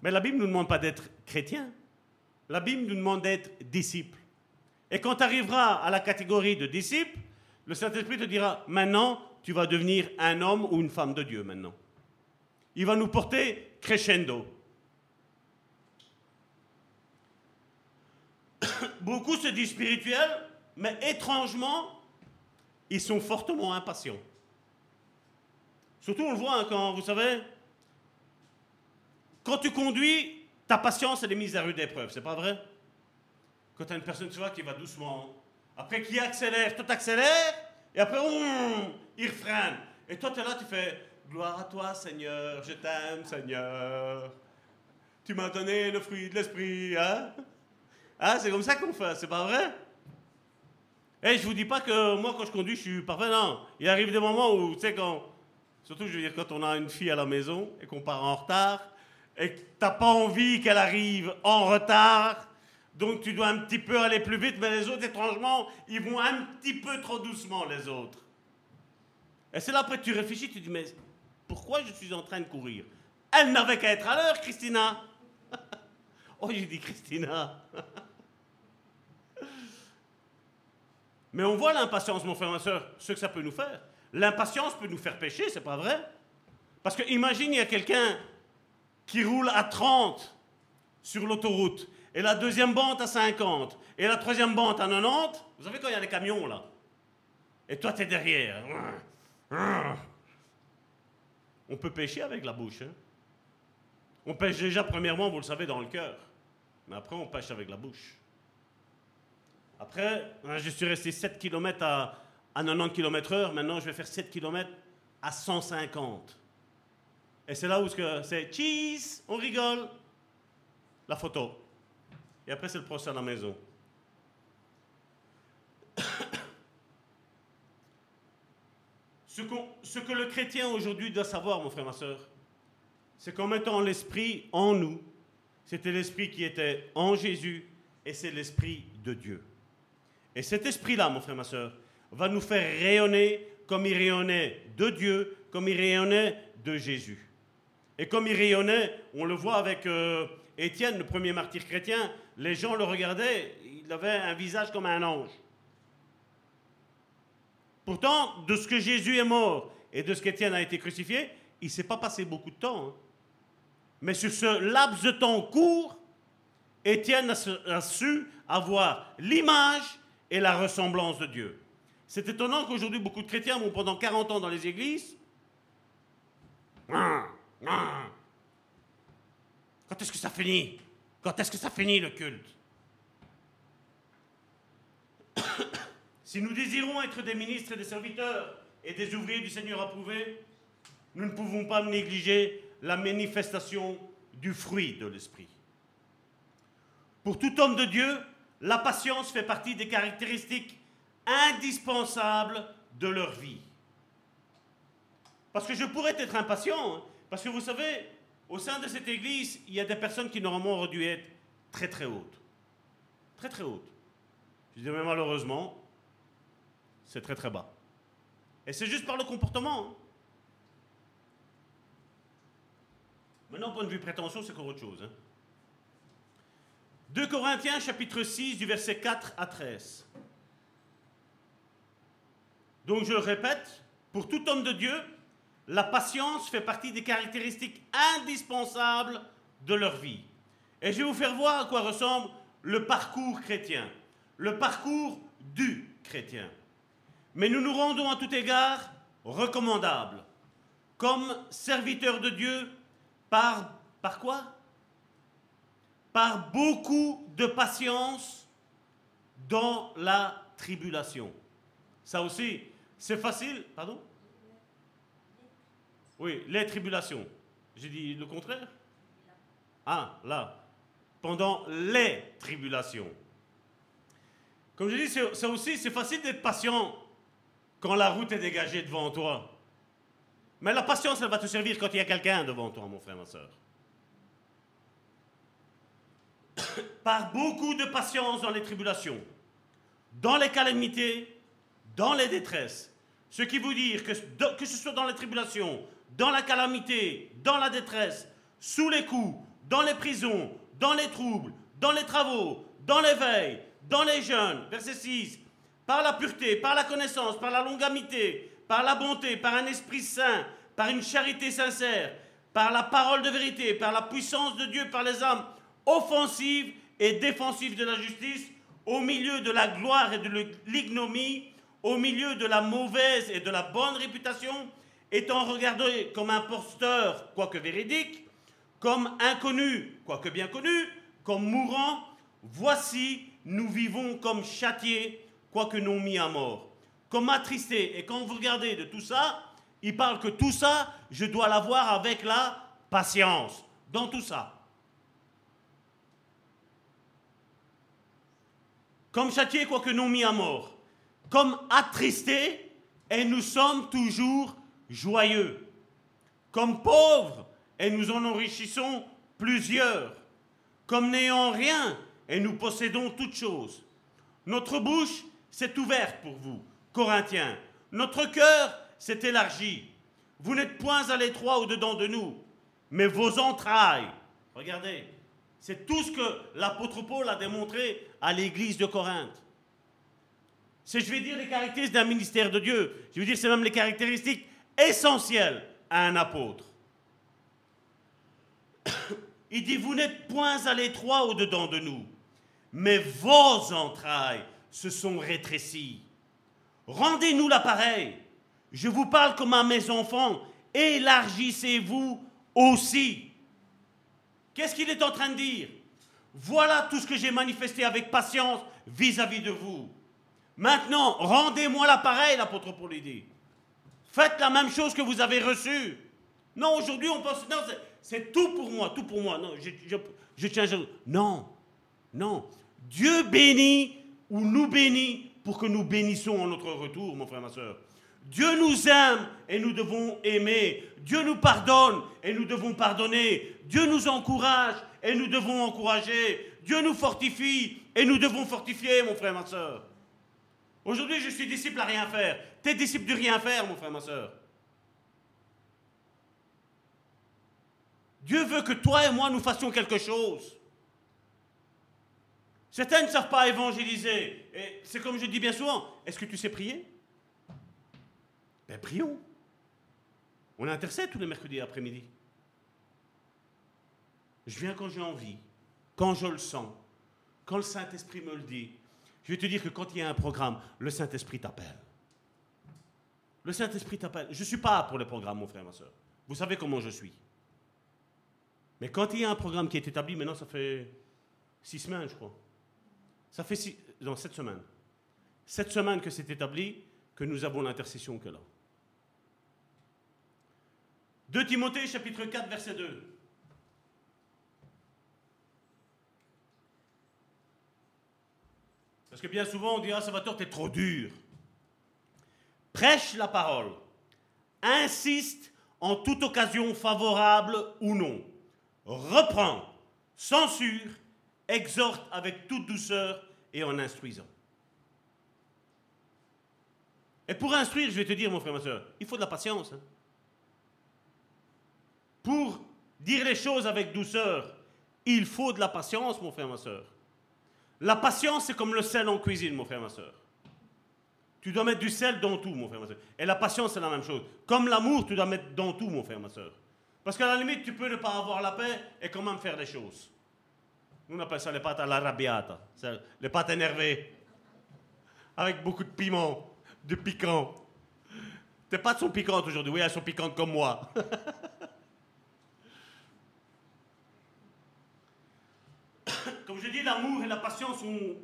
E: Mais la Bible ne nous demande pas d'être chrétien. La Bible nous demande d'être disciple. Et quand tu arriveras à la catégorie de disciple, le Saint-Esprit te dira, maintenant, tu vas devenir un homme ou une femme de Dieu maintenant. Il va nous porter crescendo. Beaucoup se disent spirituels, mais étrangement, ils sont fortement impatients. Surtout, on le voit hein, quand, vous savez, quand tu conduis, ta patience, est mise à rude épreuve, c'est pas vrai? Quand tu as une personne, tu vois, qui va doucement, après qui accélère, toi t'accélères, et après, il refreine. Et toi, tu es là, tu fais Gloire à toi, Seigneur, je t'aime, Seigneur. Tu m'as donné le fruit de l'esprit, hein? hein c'est comme ça qu'on fait, c'est pas vrai? Et eh, je vous dis pas que moi, quand je conduis, je suis parfait, non. Il arrive des moments où, tu sais, quand. Surtout, je veux dire, quand on a une fille à la maison et qu'on part en retard, et que t'as pas envie qu'elle arrive en retard, donc tu dois un petit peu aller plus vite, mais les autres, étrangement, ils vont un petit peu trop doucement, les autres. Et c'est là après tu réfléchis, tu dis, mais pourquoi je suis en train de courir? Elle n'avait qu'à être à l'heure, Christina. oh, j'ai dit Christina. mais on voit l'impatience, mon frère, ma soeur, ce que ça peut nous faire. L'impatience peut nous faire pécher, c'est pas vrai Parce que imagine, il y a quelqu'un qui roule à 30 sur l'autoroute, et la deuxième bande à 50, et la troisième bande à 90. Vous savez quand il y a les camions là? Et toi, tu es derrière. On peut pêcher avec la bouche. Hein? On pêche déjà, premièrement, vous le savez, dans le cœur. Mais après, on pêche avec la bouche. Après, hein, je suis resté 7 km à, à 90 km/h. Maintenant, je vais faire 7 km à 150. Et c'est là où c'est cheese, on rigole. La photo. Et après, c'est le procès à la maison. ce, que le chrétien aujourd'hui doit savoir, mon frère, ma soeur, c'est qu'en mettant l'esprit en nous, c'était l'esprit qui était en Jésus et c'est l'esprit de Dieu. Et cet esprit-là, mon frère, ma soeur, va nous faire rayonner comme il rayonnait de Dieu, comme il rayonnait de Jésus. Et comme il rayonnait, on le voit avec euh, Étienne, le premier martyr chrétien, les gens le regardaient, il avait un visage comme un ange. Pourtant, de ce que Jésus est mort et de ce qu'Étienne a été crucifié, il ne s'est pas passé beaucoup de temps. Hein. Mais sur ce laps de temps court, Étienne a su avoir l'image et la ressemblance de Dieu. C'est étonnant qu'aujourd'hui, beaucoup de chrétiens vont pendant 40 ans dans les églises. Quand est-ce que ça finit? Quand est-ce que ça finit le culte? Si nous désirons être des ministres et des serviteurs et des ouvriers du Seigneur approuvés, nous ne pouvons pas négliger la manifestation du fruit de l'Esprit. Pour tout homme de Dieu, la patience fait partie des caractéristiques indispensables de leur vie. Parce que je pourrais être impatient, hein, parce que vous savez, au sein de cette église, il y a des personnes qui normalement auraient dû être très très hautes. Très très hautes. Je dis mais malheureusement, c'est très très bas. Et c'est juste par le comportement. Hein. Maintenant, point de vue prétention, c'est encore autre chose. 2 hein. Corinthiens chapitre 6 du verset 4 à 13. Donc je le répète, pour tout homme de Dieu, la patience fait partie des caractéristiques indispensables de leur vie. Et je vais vous faire voir à quoi ressemble le parcours chrétien, le parcours du chrétien. Mais nous nous rendons à tout égard recommandables, comme serviteurs de Dieu, par, par quoi? Par beaucoup de patience dans la tribulation. Ça aussi, c'est facile, pardon? Oui, les tribulations. J'ai dit le contraire? Ah, là. Pendant les tribulations. Comme je dis, ça aussi, c'est facile d'être patient quand la route est dégagée devant toi. Mais la patience, elle va te servir quand il y a quelqu'un devant toi, mon frère, ma soeur. Par beaucoup de patience dans les tribulations, dans les calamités, dans les détresses. Ce qui veut dire que, que ce soit dans les tribulations, dans la calamité, dans la détresse, sous les coups, dans les prisons, dans les troubles, dans les travaux, dans les veilles, dans les jeûnes, verset 6, par la pureté, par la connaissance, par la longamité, par la bonté, par un esprit saint, par une charité sincère, par la parole de vérité, par la puissance de Dieu, par les âmes offensives et défensives de la justice, au milieu de la gloire et de l'ignomie, au milieu de la mauvaise et de la bonne réputation, étant regardé comme imposteur, quoique véridique, comme inconnu, quoique bien connu, comme mourant, voici, nous vivons comme châtiés, quoique non mis à mort, comme attristés. Et quand vous regardez de tout ça, il parle que tout ça, je dois l'avoir avec la patience, dans tout ça. Comme châtiés, quoique non mis à mort, comme attristés, et nous sommes toujours joyeux. Comme pauvres, et nous en enrichissons plusieurs. Comme n'ayant rien, et nous possédons toutes choses. Notre bouche s'est ouverte pour vous, Corinthiens. Notre cœur s'est élargi. Vous n'êtes point à l'étroit au-dedans de nous, mais vos entrailles. Regardez, c'est tout ce que l'apôtre Paul a démontré à l'église de Corinthe. C'est, je vais dire, les caractéristiques d'un ministère de Dieu. Je veux dire, c'est même les caractéristiques essentielles à un apôtre. Il dit, vous n'êtes point à l'étroit au-dedans de nous, mais vos entrailles se sont rétrécies. Rendez-nous l'appareil. Je vous parle comme à mes enfants. Élargissez-vous aussi. Qu'est-ce qu'il est en train de dire? Voilà tout ce que j'ai manifesté avec patience vis-à-vis de vous. Maintenant, rendez-moi l'appareil, l'apôtre Paul dit. Faites la même chose que vous avez reçu. Non, aujourd'hui, on pense, non, c'est tout pour moi, tout pour moi. Non, je, je, tiens. non, non. Dieu bénit ou nous bénit pour que nous bénissons en notre retour, mon frère, ma soeur. Dieu nous aime et nous devons aimer. Dieu nous pardonne et nous devons pardonner. Dieu nous encourage et nous devons encourager. Dieu nous fortifie et nous devons fortifier, mon frère, ma soeur. Aujourd'hui, je suis disciple à rien faire. Tu es disciple du rien faire, mon frère, ma soeur. Dieu veut que toi et moi nous fassions quelque chose. Certains ne savent pas évangéliser. Et c'est comme je dis bien souvent, est-ce que tu sais prier? Ben prions. On intercède tous les mercredis après-midi. Je viens quand j'ai envie, quand je le sens, quand le Saint-Esprit me le dit. Je vais te dire que quand il y a un programme, le Saint-Esprit t'appelle. Le Saint-Esprit t'appelle. Je ne suis pas pour le programme, mon frère, ma soeur. Vous savez comment je suis. Mais quand il y a un programme qui est établi, maintenant ça fait six semaines, je crois. Ça fait six, non, sept semaines. Sept semaines que c'est établi, que nous avons l'intercession que là. 2 Timothée chapitre 4 verset 2. Parce que bien souvent on dit Ah Salvatore, t'es trop dur. Prêche la parole. Insiste en toute occasion favorable ou non. Reprends, censure, exhorte avec toute douceur et en instruisant. Et pour instruire, je vais te dire, mon frère, ma soeur, il faut de la patience. Hein. Pour dire les choses avec douceur, il faut de la patience, mon frère, ma soeur. La patience, c'est comme le sel en cuisine, mon frère, ma soeur. Tu dois mettre du sel dans tout, mon frère, ma soeur. Et la patience, c'est la même chose. Comme l'amour, tu dois mettre dans tout, mon frère, ma soeur. Parce qu'à la limite, tu peux ne pas avoir la paix et quand même faire des choses. Nous, on appelle ça les pâtes à l'arrabbiata. C'est les pâtes énervées. Avec beaucoup de piment, de piquant. Tes pâtes sont piquantes aujourd'hui. Oui, elles sont piquantes comme moi. comme je dis, l'amour et la patience sont,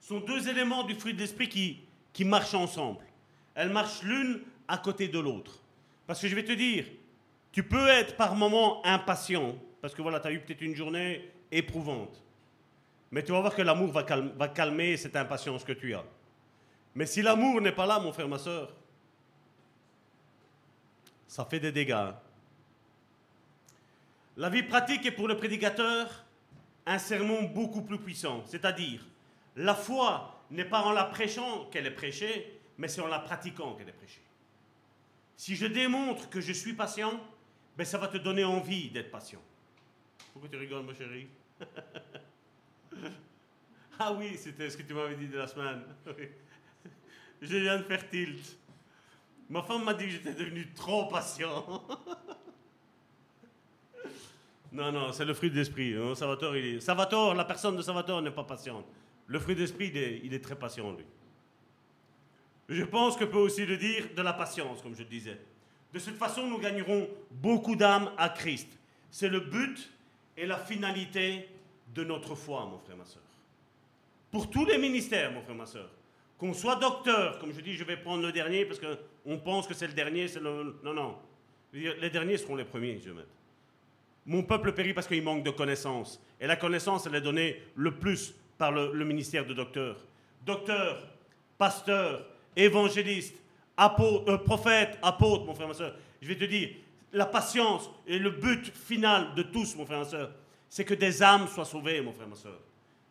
E: sont deux éléments du fruit de l'esprit qui, qui marchent ensemble. Elles marchent l'une à côté de l'autre. Parce que je vais te dire, tu peux être par moments impatient, parce que voilà, tu as eu peut-être une journée éprouvante. Mais tu vas voir que l'amour va, va calmer cette impatience que tu as. Mais si l'amour n'est pas là, mon frère, ma soeur, ça fait des dégâts. La vie pratique est pour le prédicateur un sermon beaucoup plus puissant. C'est-à-dire, la foi n'est pas en la prêchant qu'elle est prêchée, mais c'est en la pratiquant qu'elle est prêchée. Si je démontre que je suis patient, ben ça va te donner envie d'être patient. Pourquoi tu rigoles, ma chérie? Ah oui, c'était ce que tu m'avais dit de la semaine. je viens de faire tilt. Ma femme m'a dit que j'étais devenu trop patient. non, non, c'est le fruit de l'esprit. Hein. Il Salvatore, la personne de Salvatore n'est pas patiente. Le fruit il est, il est très patient, lui. Je pense que peut aussi le dire de la patience, comme je le disais. De cette façon, nous gagnerons beaucoup d'âmes à Christ. C'est le but et la finalité de notre foi, mon frère, ma soeur. Pour tous les ministères, mon frère, ma soeur. Qu'on soit docteur, comme je dis, je vais prendre le dernier parce qu'on pense que c'est le dernier. Non, non. Les derniers seront les premiers, je vais mettre. Mon peuple périt parce qu'il manque de connaissances. Et la connaissance, elle est donnée le plus par le, ministère de docteur. Docteur, pasteur, évangéliste, apôtre, euh, prophète, apôtre, mon frère, ma soeur. Je vais te dire, la patience et le but final de tous, mon frère, ma soeur, c'est que des âmes soient sauvées, mon frère, ma soeur.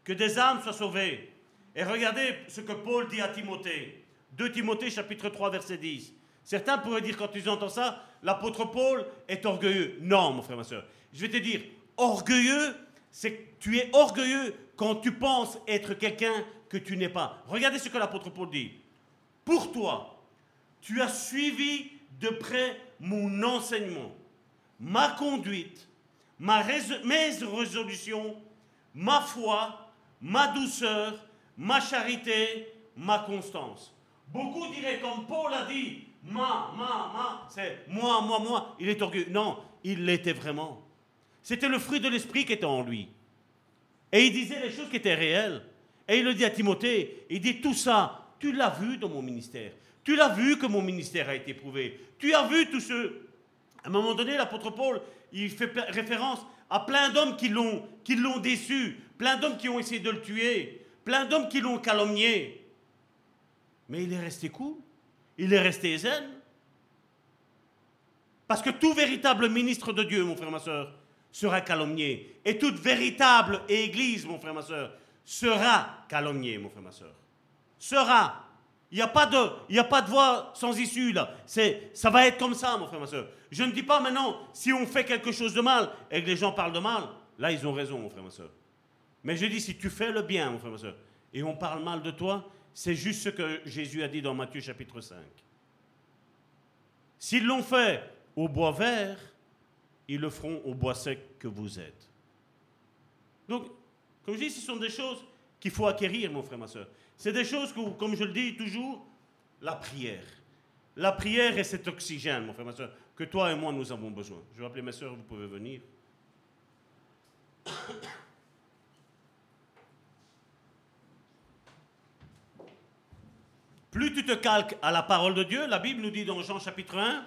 E: Que des âmes soient sauvées. Et regardez ce que Paul dit à Timothée. 2 Timothée chapitre 3 verset 10. Certains pourraient dire quand ils entendent ça, l'apôtre Paul est orgueilleux. Non, mon frère, ma soeur. Je vais te dire, orgueilleux, c'est que tu es orgueilleux quand tu penses être quelqu'un que tu n'es pas. Regardez ce que l'apôtre Paul dit. Pour toi, tu as suivi de près mon enseignement, ma conduite, ma mes résolutions, ma foi, ma douceur, ma charité, ma constance. Beaucoup diraient, comme Paul a dit, ma, ma, ma, c'est moi, moi, moi, il est orgueilleux. Non, il l'était vraiment. C'était le fruit de l'esprit qui était en lui. Et il disait les choses qui étaient réelles. Et il le dit à Timothée, il dit tout ça, tu l'as vu dans mon ministère. Tu l'as vu que mon ministère a été prouvé. Tu as vu tout ce... À un moment donné, l'apôtre Paul, il fait référence à plein d'hommes qui l'ont, qui l'ont déçu, plein d'hommes qui ont essayé de le tuer, plein d'hommes qui l'ont calomnié. Mais il est resté cool. Il est resté zen. Parce que tout véritable ministre de Dieu, mon frère, ma soeur, sera calomnié. Et toute véritable église, mon frère, ma soeur, sera calomniée, mon frère, ma soeur. Sera. Il n'y a, pas de, il a pas de voie sans issue, là. C'est, ça va être comme ça, mon frère, ma soeur. Je ne dis pas maintenant, si on fait quelque chose de mal et que les gens parlent de mal, là, ils ont raison, mon frère, ma soeur. Mais je dis, si tu fais le bien, mon frère, ma soeur, et on parle mal de toi, c'est juste ce que Jésus a dit dans Matthieu chapitre 5. S'ils l'ont fait au bois vert, ils le feront au bois sec que vous êtes. Donc, comme je dis, ce sont des choses qu'il faut acquérir, mon frère, ma soeur. C'est des choses que, comme je le dis toujours, la prière. La prière est cet oxygène, mon frère, ma soeur, que toi et moi, nous avons besoin. Je vais appeler mes soeurs, vous pouvez venir. Plus tu te calques à la parole de Dieu, la Bible nous dit dans Jean chapitre 1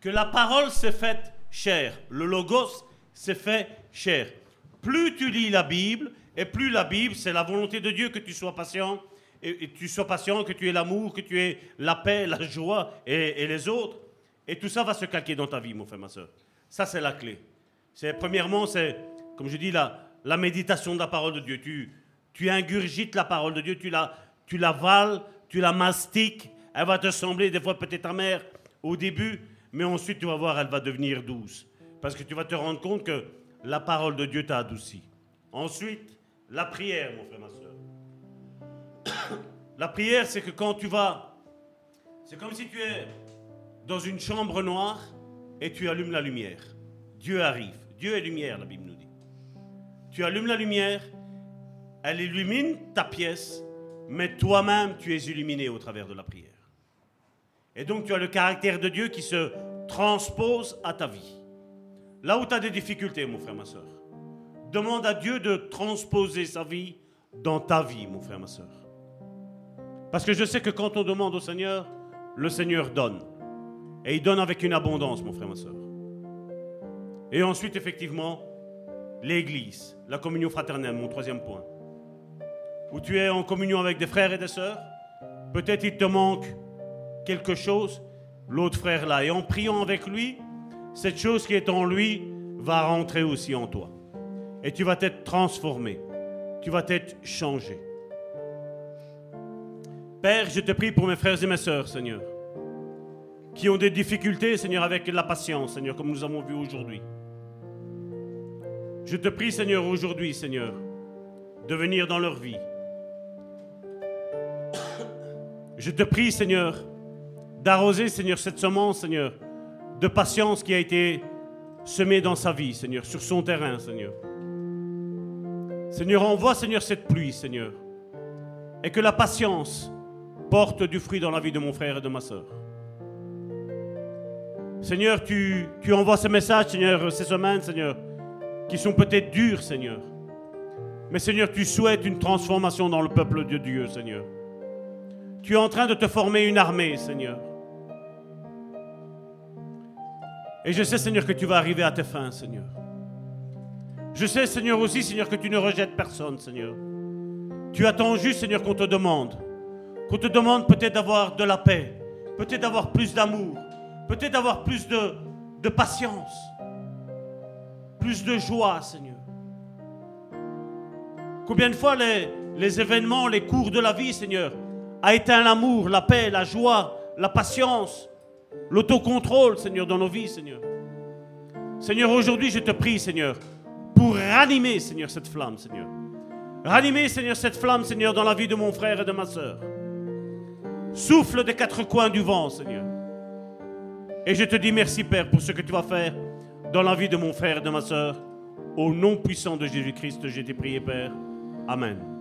E: que la parole s'est faite chair. Le logos s'est fait chair. Plus tu lis la Bible, et plus la Bible, c'est la volonté de Dieu que tu sois patient, et, tu sois patient, que tu aies l'amour, que tu aies la paix, la joie et, les autres. Et tout ça va se calquer dans ta vie, mon frère, ma soeur. Ça, c'est la clé. C'est, premièrement, c'est, comme je dis, la, la méditation de la parole de Dieu. Tu, tu ingurgites la parole de Dieu, tu la, tu la vales, tu la mastiques. Elle va te sembler des fois peut-être amère au début, mais ensuite tu vas voir, elle va devenir douce. Parce que tu vas te rendre compte que la parole de Dieu t'a adouci. Ensuite, la prière, mon frère, ma soeur. La prière, c'est que quand tu vas, c'est comme si tu es dans une chambre noire et tu allumes la lumière. Dieu arrive. Dieu est lumière, la Bible nous dit. Tu allumes la lumière, elle illumine ta pièce, mais toi-même, tu es illuminé au travers de la prière. Et donc, tu as le caractère de Dieu qui se transpose à ta vie. Là où tu as des difficultés, mon frère, ma soeur, demande à Dieu de transposer sa vie dans ta vie, mon frère, ma soeur. Parce que je sais que quand on demande au Seigneur, le Seigneur donne. Et il donne avec une abondance, mon frère, ma soeur. Et ensuite, effectivement, l'Église, la communion fraternelle, mon troisième point. Où tu es en communion avec des frères et des sœurs, peut-être il te manque quelque chose, l'autre frère là. Et en priant avec lui, cette chose qui est en lui va rentrer aussi en toi. Et tu vas être transformé. Tu vas être changé. Père, je te prie pour mes frères et mes sœurs, Seigneur, qui ont des difficultés, Seigneur, avec la patience, Seigneur, comme nous avons vu aujourd'hui. Je te prie, Seigneur, aujourd'hui, Seigneur, de venir dans leur vie. Je te prie, Seigneur, d'arroser, Seigneur, cette semence, Seigneur, de patience qui a été semée dans sa vie, Seigneur, sur son terrain, Seigneur. Seigneur, envoie, Seigneur, cette pluie, Seigneur, et que la patience porte du fruit dans la vie de mon frère et de ma soeur. Seigneur, tu, envoies ces messages, Seigneur, ces semaines, Seigneur, qui sont peut-être durs, Seigneur. Mais Seigneur, tu souhaites une transformation dans le peuple de Dieu, Seigneur. Tu es en train de te former une armée, Seigneur. Et je sais, Seigneur, que tu vas arriver à tes fins, Seigneur. Je sais, Seigneur, aussi, Seigneur, que tu ne rejettes personne, Seigneur. Tu attends juste, Seigneur, qu'on te demande. Qu'on te demande peut-être d'avoir de la paix, peut-être d'avoir plus d'amour, peut-être d'avoir plus de, patience, plus de joie, Seigneur. Combien de fois les événements, les cours de la vie, Seigneur, a éteint l'amour, la paix, la joie, la patience, l'autocontrôle, Seigneur, dans nos vies, Seigneur. Seigneur, aujourd'hui, je te prie, Seigneur, pour ranimer, Seigneur, cette flamme, Seigneur. Ranimer, Seigneur, cette flamme, Seigneur, dans la vie de mon frère et de ma soeur. Souffle des quatre coins du vent, Seigneur. Et je te dis merci, Père, pour ce que tu vas faire dans la vie de mon frère et de ma soeur. Au nom puissant de Jésus-Christ, j'ai été prié, Père. Amen.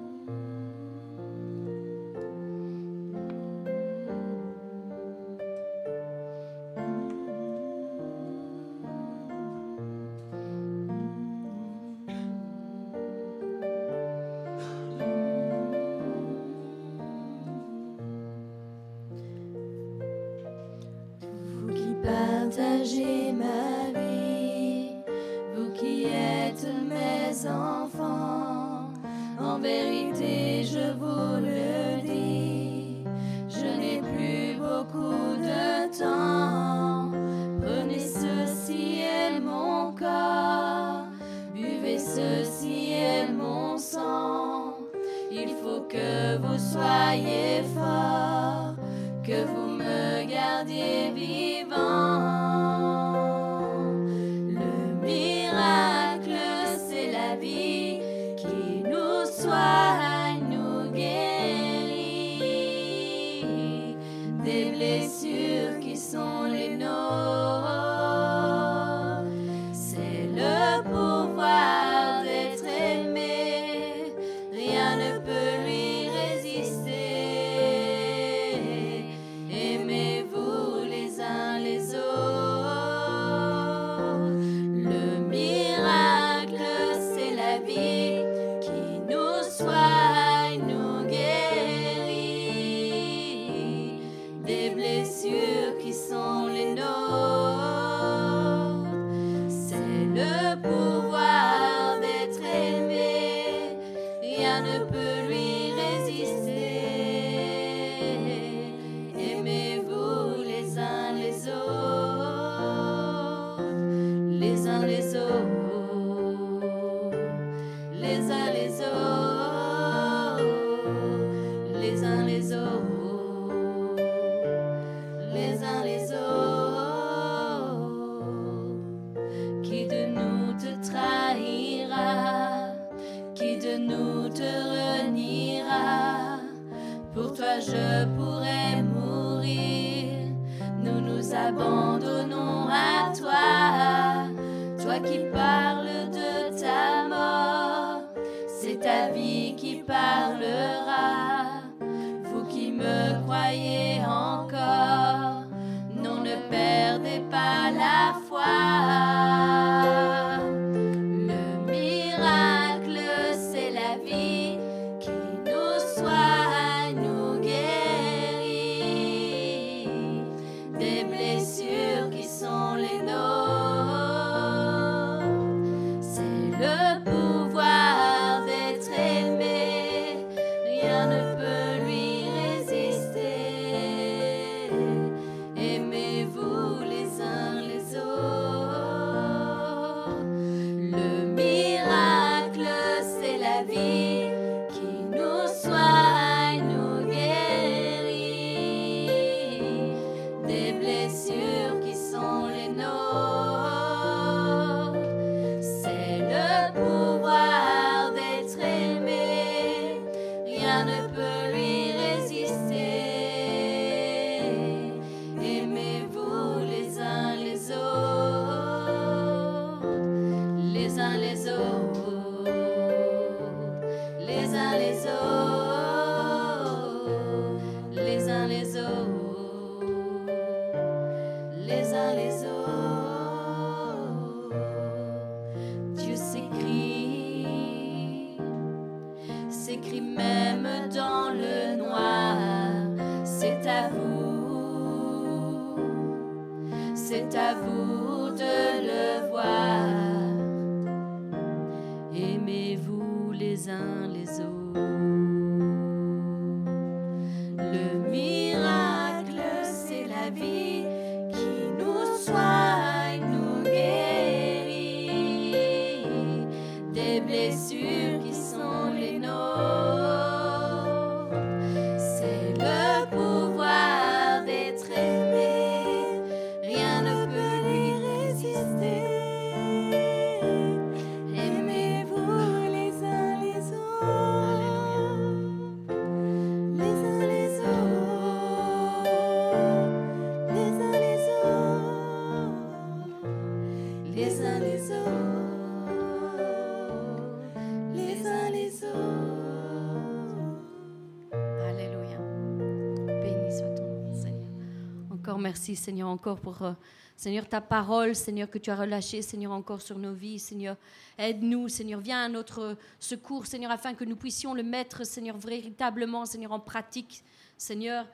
B: Merci, Seigneur, encore pour, euh, Seigneur, ta parole, Seigneur, que tu as relâchée, Seigneur, encore sur nos vies, Seigneur. Aide-nous, Seigneur. Viens à notre secours, Seigneur, afin que nous puissions le mettre, Seigneur, véritablement, Seigneur, en pratique, Seigneur.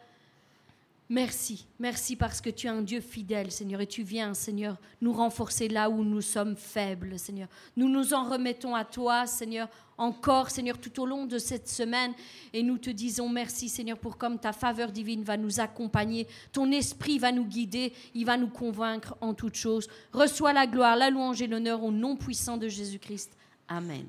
B: Merci, merci parce que tu es un Dieu fidèle, Seigneur, et tu viens, Seigneur, nous renforcer là où nous sommes faibles, Seigneur. Nous nous en remettons à toi, Seigneur, encore, Seigneur, tout au long de cette semaine, et nous te disons merci, Seigneur, pour comme ta faveur divine va nous accompagner, ton esprit va nous guider, il va nous convaincre en toutes choses. Reçois la gloire, la louange et l'honneur au nom puissant de Jésus-Christ. Amen.